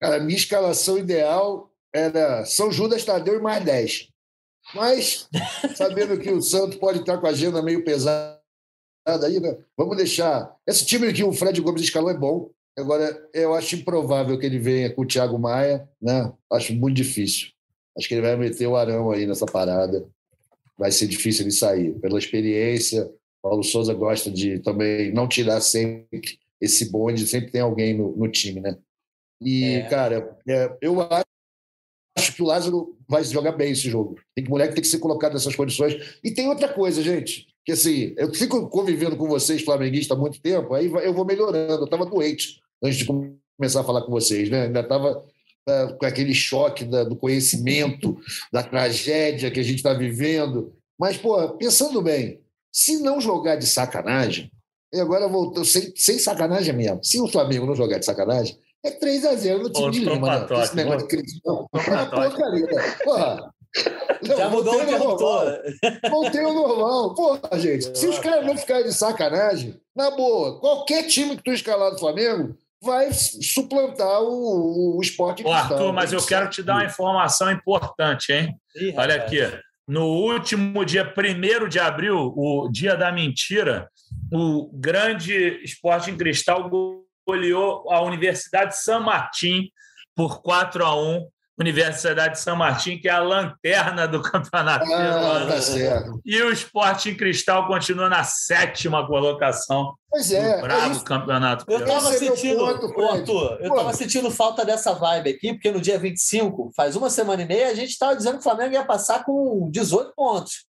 Cara, minha escalação ideal era São Judas Tadeu e mais 10. Mas, sabendo que o Santos pode estar com a agenda meio pesada aí, né? Vamos deixar. Esse time que o Fred Gomes escalou é bom. Agora, eu acho improvável que ele venha com o Thiago Maia, né? Acho muito difícil. Acho que ele vai meter o Arão aí nessa parada. Vai ser difícil ele sair. Pela experiência, Paulo Souza gosta de também não tirar sempre esse bonde, sempre tem alguém no, no time, né? E, É. cara, é, eu acho que o Lázaro vai jogar bem esse jogo. Tem que moleque tem que ser colocado nessas condições. E tem outra coisa, gente, que assim, eu fico convivendo com vocês, flamenguistas, há muito tempo, aí eu vou melhorando. Eu estava doente antes de começar a falar com vocês, né? Ainda estava com aquele choque da- do conhecimento, da tragédia que a gente está vivendo. Mas, pô, pensando bem, se não jogar de sacanagem, e agora voltou, sem, sem sacanagem mesmo, se o Flamengo não jogar de sacanagem, é 3x0 no time de Lima, né? pra toque, Esse negócio de cristão. É uma porcaria. [laughs] né? Porra. Não, Já mudou o normal. Voltei ao normal. Porra, gente. Se os caras não ficarem de sacanagem, na boa, qualquer time que tu escalar do Flamengo vai suplantar o, o esporte Ô, Arthur, mas eu quero te dar uma informação importante, hein? Ih, Olha aqui. No último dia 1 de abril, o dia da mentira, o grande Esporte em Cristal goleou a Universidade de San Martín por 4 a 1 Universidade de San Martín, que é a lanterna do campeonato Ah, peruano. tá certo. E o Esporte em Cristal continua na sétima colocação Pois é, do bravo é campeonato Eu peruano. tava Esse é meu sentindo. Arthur, eu tava sentindo falta dessa vibe aqui, porque no dia 25, faz uma semana e meia, a gente tava dizendo que o Flamengo ia passar com 18 pontos.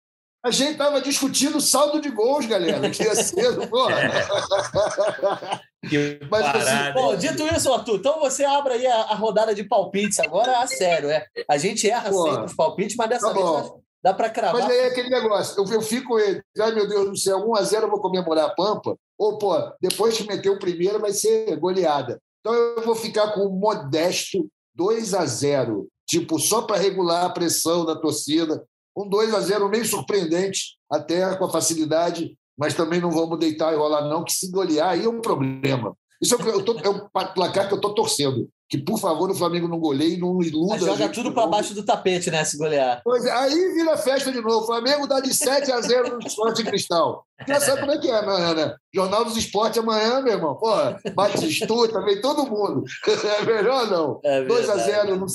A gente estava discutindo saldo de gols, galera. Que ia ser, porra. [laughs] [laughs] Que Mas, assim. Bom, dito isso, Arthur, então você abre aí a, a rodada de palpites agora a sério, é. A gente erra Pô. sempre os palpites, mas dessa Tá vez bom. dá para cravar. Mas aí é aquele negócio, eu, eu fico, ele, ai meu Deus do céu, 1x0 eu vou comemorar a Pampa, ou, pô, depois que meter o primeiro vai ser goleada. Então eu vou ficar com um modesto 2x0, tipo, só para regular a pressão da torcida. Um 2x0 meio surpreendente, até com a facilidade, mas também não vamos deitar e rolar, não, que se golear aí é um problema. Isso é, eu tô, é o placar que eu estou torcendo. Que, por favor, o Flamengo não goleie e não iluda. Mas a joga gente tudo para baixo do tapete, né? Se golear. Pois é, aí vira festa de novo. O Flamengo dá de 7 a 0 no Esporte Cristal. Já sabe como é que é amanhã, né? Jornal dos Esportes amanhã, meu irmão. Porra, Batistuta, vem todo mundo. [laughs] É melhor não. É 2 a verdade. 0 no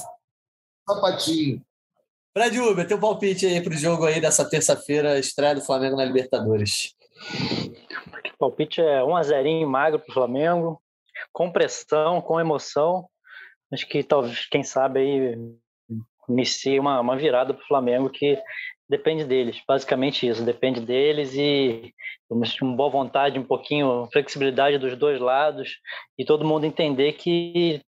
sapatinho. Fred Uber, teu palpite aí pro jogo aí dessa terça-feira, estreia do Flamengo na Libertadores. O palpite é 1 a 0 magro para o Flamengo, com pressão, com emoção. Acho que talvez, quem sabe aí inicie uma, uma virada para o Flamengo que depende deles, basicamente isso, depende deles e uma boa vontade, um pouquinho flexibilidade dos dois lados e todo mundo entender que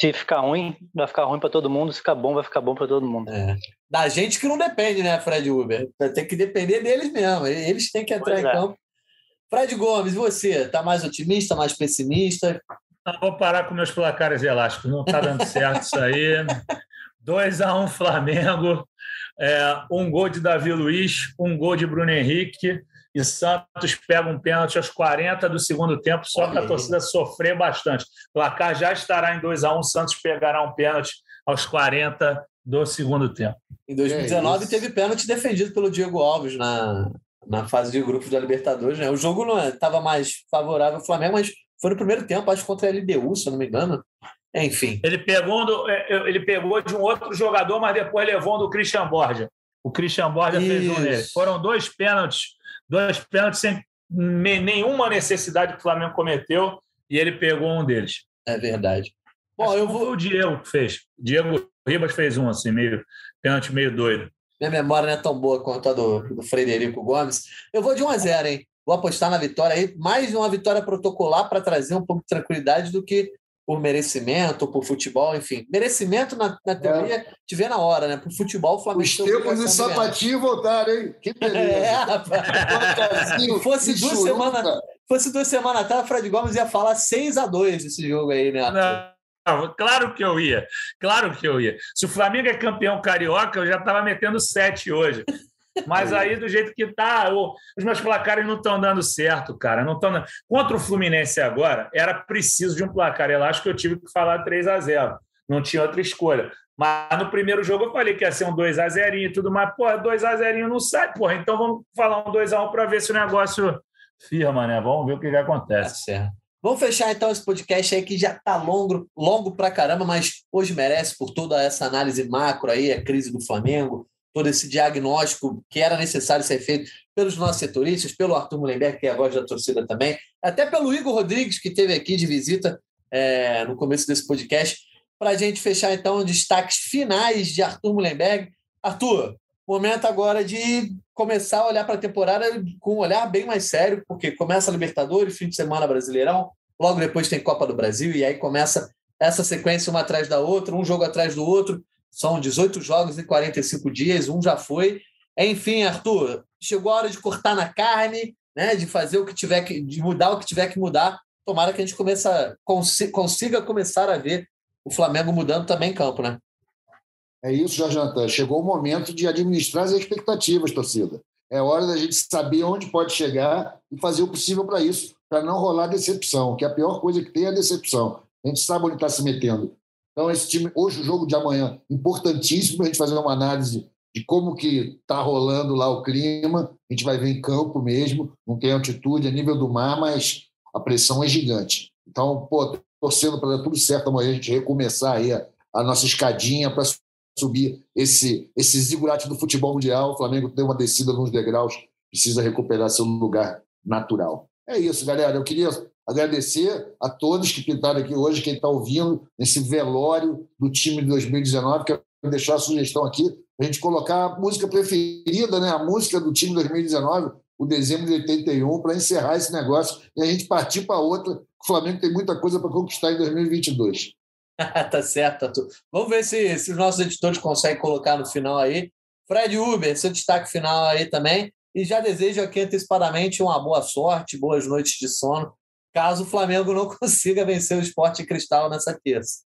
se ficar ruim, vai ficar ruim para todo mundo, se ficar bom, vai ficar bom para todo mundo. É. Da gente que não depende, né, Fred Uber? Tem que depender deles mesmo. Eles têm que entrar Pois em é. campo. Fred Gomes, você? Tá mais otimista, mais pessimista? Não, vou parar com meus placares elásticos. Não está dando certo isso aí. [laughs] 2 a 1 Flamengo. É, um gol de Davi Luiz, um gol de Bruno Henrique. E Santos pega um pênalti aos 40 do segundo tempo, só para a torcida sofrer bastante. O placar já estará em 2 a 1 Santos pegará um pênalti aos 40 do segundo tempo. Em 2019 É teve pênalti defendido pelo Diego Alves na, na fase de grupos da Libertadores. Né? O jogo não estava mais favorável ao Flamengo, mas foi no primeiro tempo, acho contra a LDU, se eu não me engano. Enfim. Ele pegou, do, é, é, ele pegou de um outro jogador, mas depois levou um do Christian Borja. O Christian Borja Isso. fez um nele. Foram dois pênaltis, dois pênaltis sem nenhuma necessidade que o Flamengo cometeu, e ele pegou um deles. É verdade. Bom, eu vou. o Diego que fez. Diego Ribas fez um, assim, meio pênalti meio doido. Minha memória não é tão boa quanto a do, do Frederico Gomes. Eu vou de 1 a 0 hein? Vou apostar na vitória aí, mais uma vitória protocolar para trazer um pouco de tranquilidade do que por merecimento, por futebol, enfim. Merecimento, na, na teoria, é. te vê na hora, né? Por futebol, o Flamengo... Os tempos de sapatinho voltaram, hein? Que [laughs] beleza. É, rapaz. Se fosse duas semanas... fosse duas semanas atrás, o Fred Gomes ia falar 6 a 2 esse jogo aí, né? Não. Claro que eu ia, claro que eu ia. Se o Flamengo é campeão carioca, eu já estava metendo sete hoje. Mas aí, do jeito que tá, os meus placares não estão dando certo, cara. Não tão... Contra o Fluminense agora, era preciso de um placar elástico, eu tive que falar 3 a 0 Não tinha outra escolha. Mas no primeiro jogo eu falei que ia ser um 2 a 0 e tudo mais. Pô, 2 a 0 não sai, porra. Então vamos falar um 2 a 1 para ver se o negócio firma, né? Vamos ver o que, que acontece. Tá certo. Vamos fechar então esse podcast aí que já está longo, longo pra caramba, mas hoje merece por toda essa análise macro aí, a crise do Flamengo, todo esse diagnóstico que era necessário ser feito pelos nossos setoristas, pelo Arthur Mullenberg, que é a voz da torcida também, até pelo Igor Rodrigues, que esteve aqui de visita é, no começo desse podcast, para a gente fechar então destaques finais de Arthur Mullenberg. Arthur, momento agora de começar a olhar para a temporada com um olhar bem mais sério, porque começa a Libertadores, fim de semana Brasileirão, logo depois tem Copa do Brasil, e aí começa essa sequência uma atrás da outra, um jogo atrás do outro. São 18 jogos em 45 dias, um já foi. Enfim, Arthur, chegou a hora de cortar na carne, né, de fazer o que tiver que, de mudar o que tiver que mudar. Tomara que a gente começa, consiga começar a ver o Flamengo mudando também em campo, né? É isso, Jorge Natan. Chegou o momento de administrar as expectativas, torcida. É hora da gente saber onde pode chegar e fazer o possível para isso, para não rolar decepção, que a pior coisa que tem é a decepção. A gente sabe onde está se metendo. Então, esse time, hoje, o jogo de amanhã, importantíssimo para a gente fazer uma análise de como que está rolando lá o clima. A gente vai ver em campo mesmo, não tem altitude a nível do mar, mas a pressão é gigante. Então, pô, torcendo para dar tudo certo amanhã, a gente recomeçar aí a, a nossa escadinha para subir esse, esse zigurate do futebol mundial. O Flamengo tem uma descida nos degraus, precisa recuperar seu lugar natural. É isso, galera. Eu queria agradecer a todos que pintaram aqui hoje, quem está ouvindo nesse velório do time de 2019. Quero deixar a sugestão aqui a gente colocar a música preferida, né? a música do time de 2019, o dezembro de 81, para encerrar esse negócio e a gente partir para outra. O Flamengo tem muita coisa para conquistar em 2022. [laughs] tá certo, Arthur. Vamos ver se, se os nossos editores conseguem colocar no final aí. Fred Uber, seu destaque final aí também. E já desejo aqui antecipadamente uma boa sorte, boas noites de sono, caso o Flamengo não [laughs] consiga vencer o Esporte Cristal nessa terça.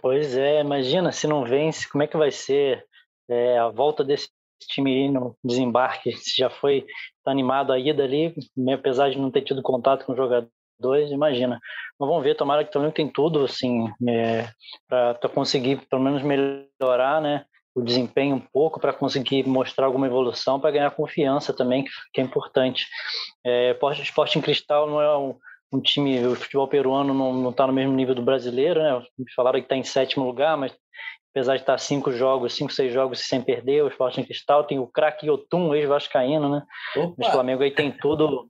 Pois é, imagina se não vence, como é que vai ser é, a volta desse time no desembarque? [laughs] Se já foi tá animado a ida ali, apesar de não ter tido contato com o jogador dois, imagina. Mas vamos ver, tomara que também tem tudo, assim, é, para conseguir pelo menos melhorar, né? O desempenho um pouco para conseguir mostrar alguma evolução, para ganhar confiança também, que, é importante. É, Esporte em Cristal não é um, um time, o futebol peruano não está no mesmo nível do brasileiro, né? Falaram que está em sétimo lugar, mas apesar de estar tá cinco jogos, cinco, seis jogos sem perder, o Esporte em Cristal tem o craque Yotun, ex-vascaíno, né? Opa. O Flamengo aí tem tudo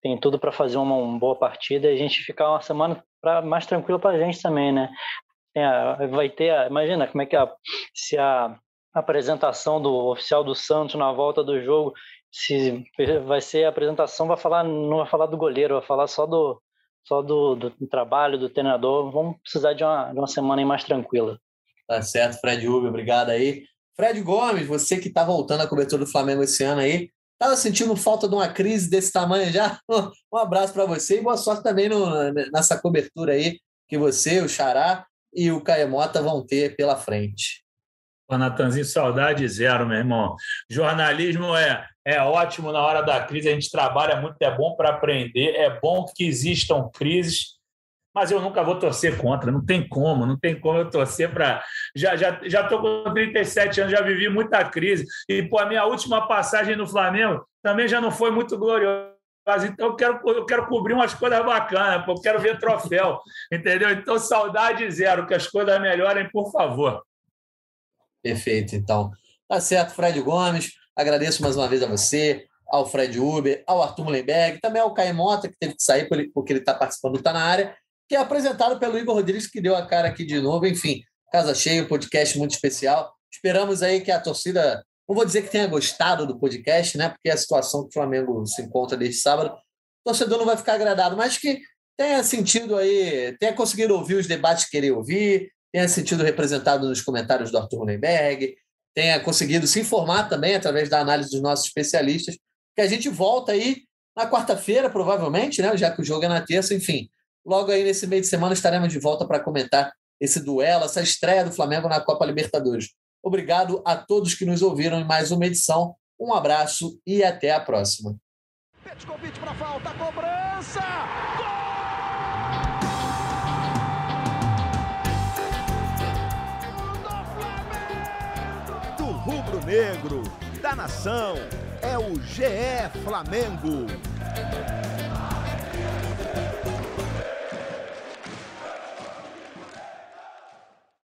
tem tudo para fazer uma, uma, boa partida e a gente ficar uma semana pra, mais tranquilo para a gente também, né? Vai ter, a, imagina como é que a, se a apresentação do oficial do Santos na volta do jogo, se vai ser a apresentação, vai falar, não vai falar do goleiro, vai falar só do só do, do trabalho do treinador. Vamos precisar de uma, de uma semana mais tranquila. Tá certo, Fred Uber, obrigado aí. Fred Gomes, você que está voltando à cobertura do Flamengo esse ano aí, Estava sentindo falta de uma crise desse tamanho já? [laughs] Um abraço para você e boa sorte também no, nessa cobertura aí que você, o Xará e o Caemota vão ter pela frente. Ô, Natanzinho, saudade zero, meu irmão. Jornalismo é, é ótimo na hora da crise, a gente trabalha muito, é bom para aprender, é bom que existam crises, mas eu nunca vou torcer contra, não tem como, não tem como eu torcer para. Já já já estou com 37 anos, já vivi muita crise, e pô, a minha última passagem no Flamengo também já não foi muito gloriosa. Então, eu quero, eu quero cobrir umas coisas bacanas, eu quero ver troféu, [laughs] entendeu? Então, saudade zero, que as coisas melhorem, por favor. Perfeito, então. Tá certo, Fred Gomes. Agradeço mais uma vez a você, ao Fred Uber, ao Arthur Mullenberg, também ao Caio Mota, que teve que sair porque ele está participando do Tá Na Área, que é apresentado pelo Igor Rodrigues, que deu a cara aqui de novo. Enfim, casa cheia, podcast muito especial. Esperamos aí que a torcida, não vou dizer que tenha gostado do podcast, né? Porque é a situação que o Flamengo se encontra desde sábado, o torcedor não vai ficar agradado, mas que tenha sentido aí, tenha conseguido ouvir os debates que queria ouvir, tenha sentido representado nos comentários do Arthur Mullenberg, tenha conseguido se informar também através da análise dos nossos especialistas, que a gente volta aí na quarta-feira, provavelmente, né? Já que o jogo é na terça, enfim. Logo aí nesse meio de semana estaremos de volta para comentar esse duelo, essa estreia do Flamengo na Copa Libertadores. Obrigado a todos que nos ouviram em mais uma edição. Um abraço e até a próxima. Petkovic para falta, cobrança! Gol! Do rubro-negro, da nação, é o GE Flamengo.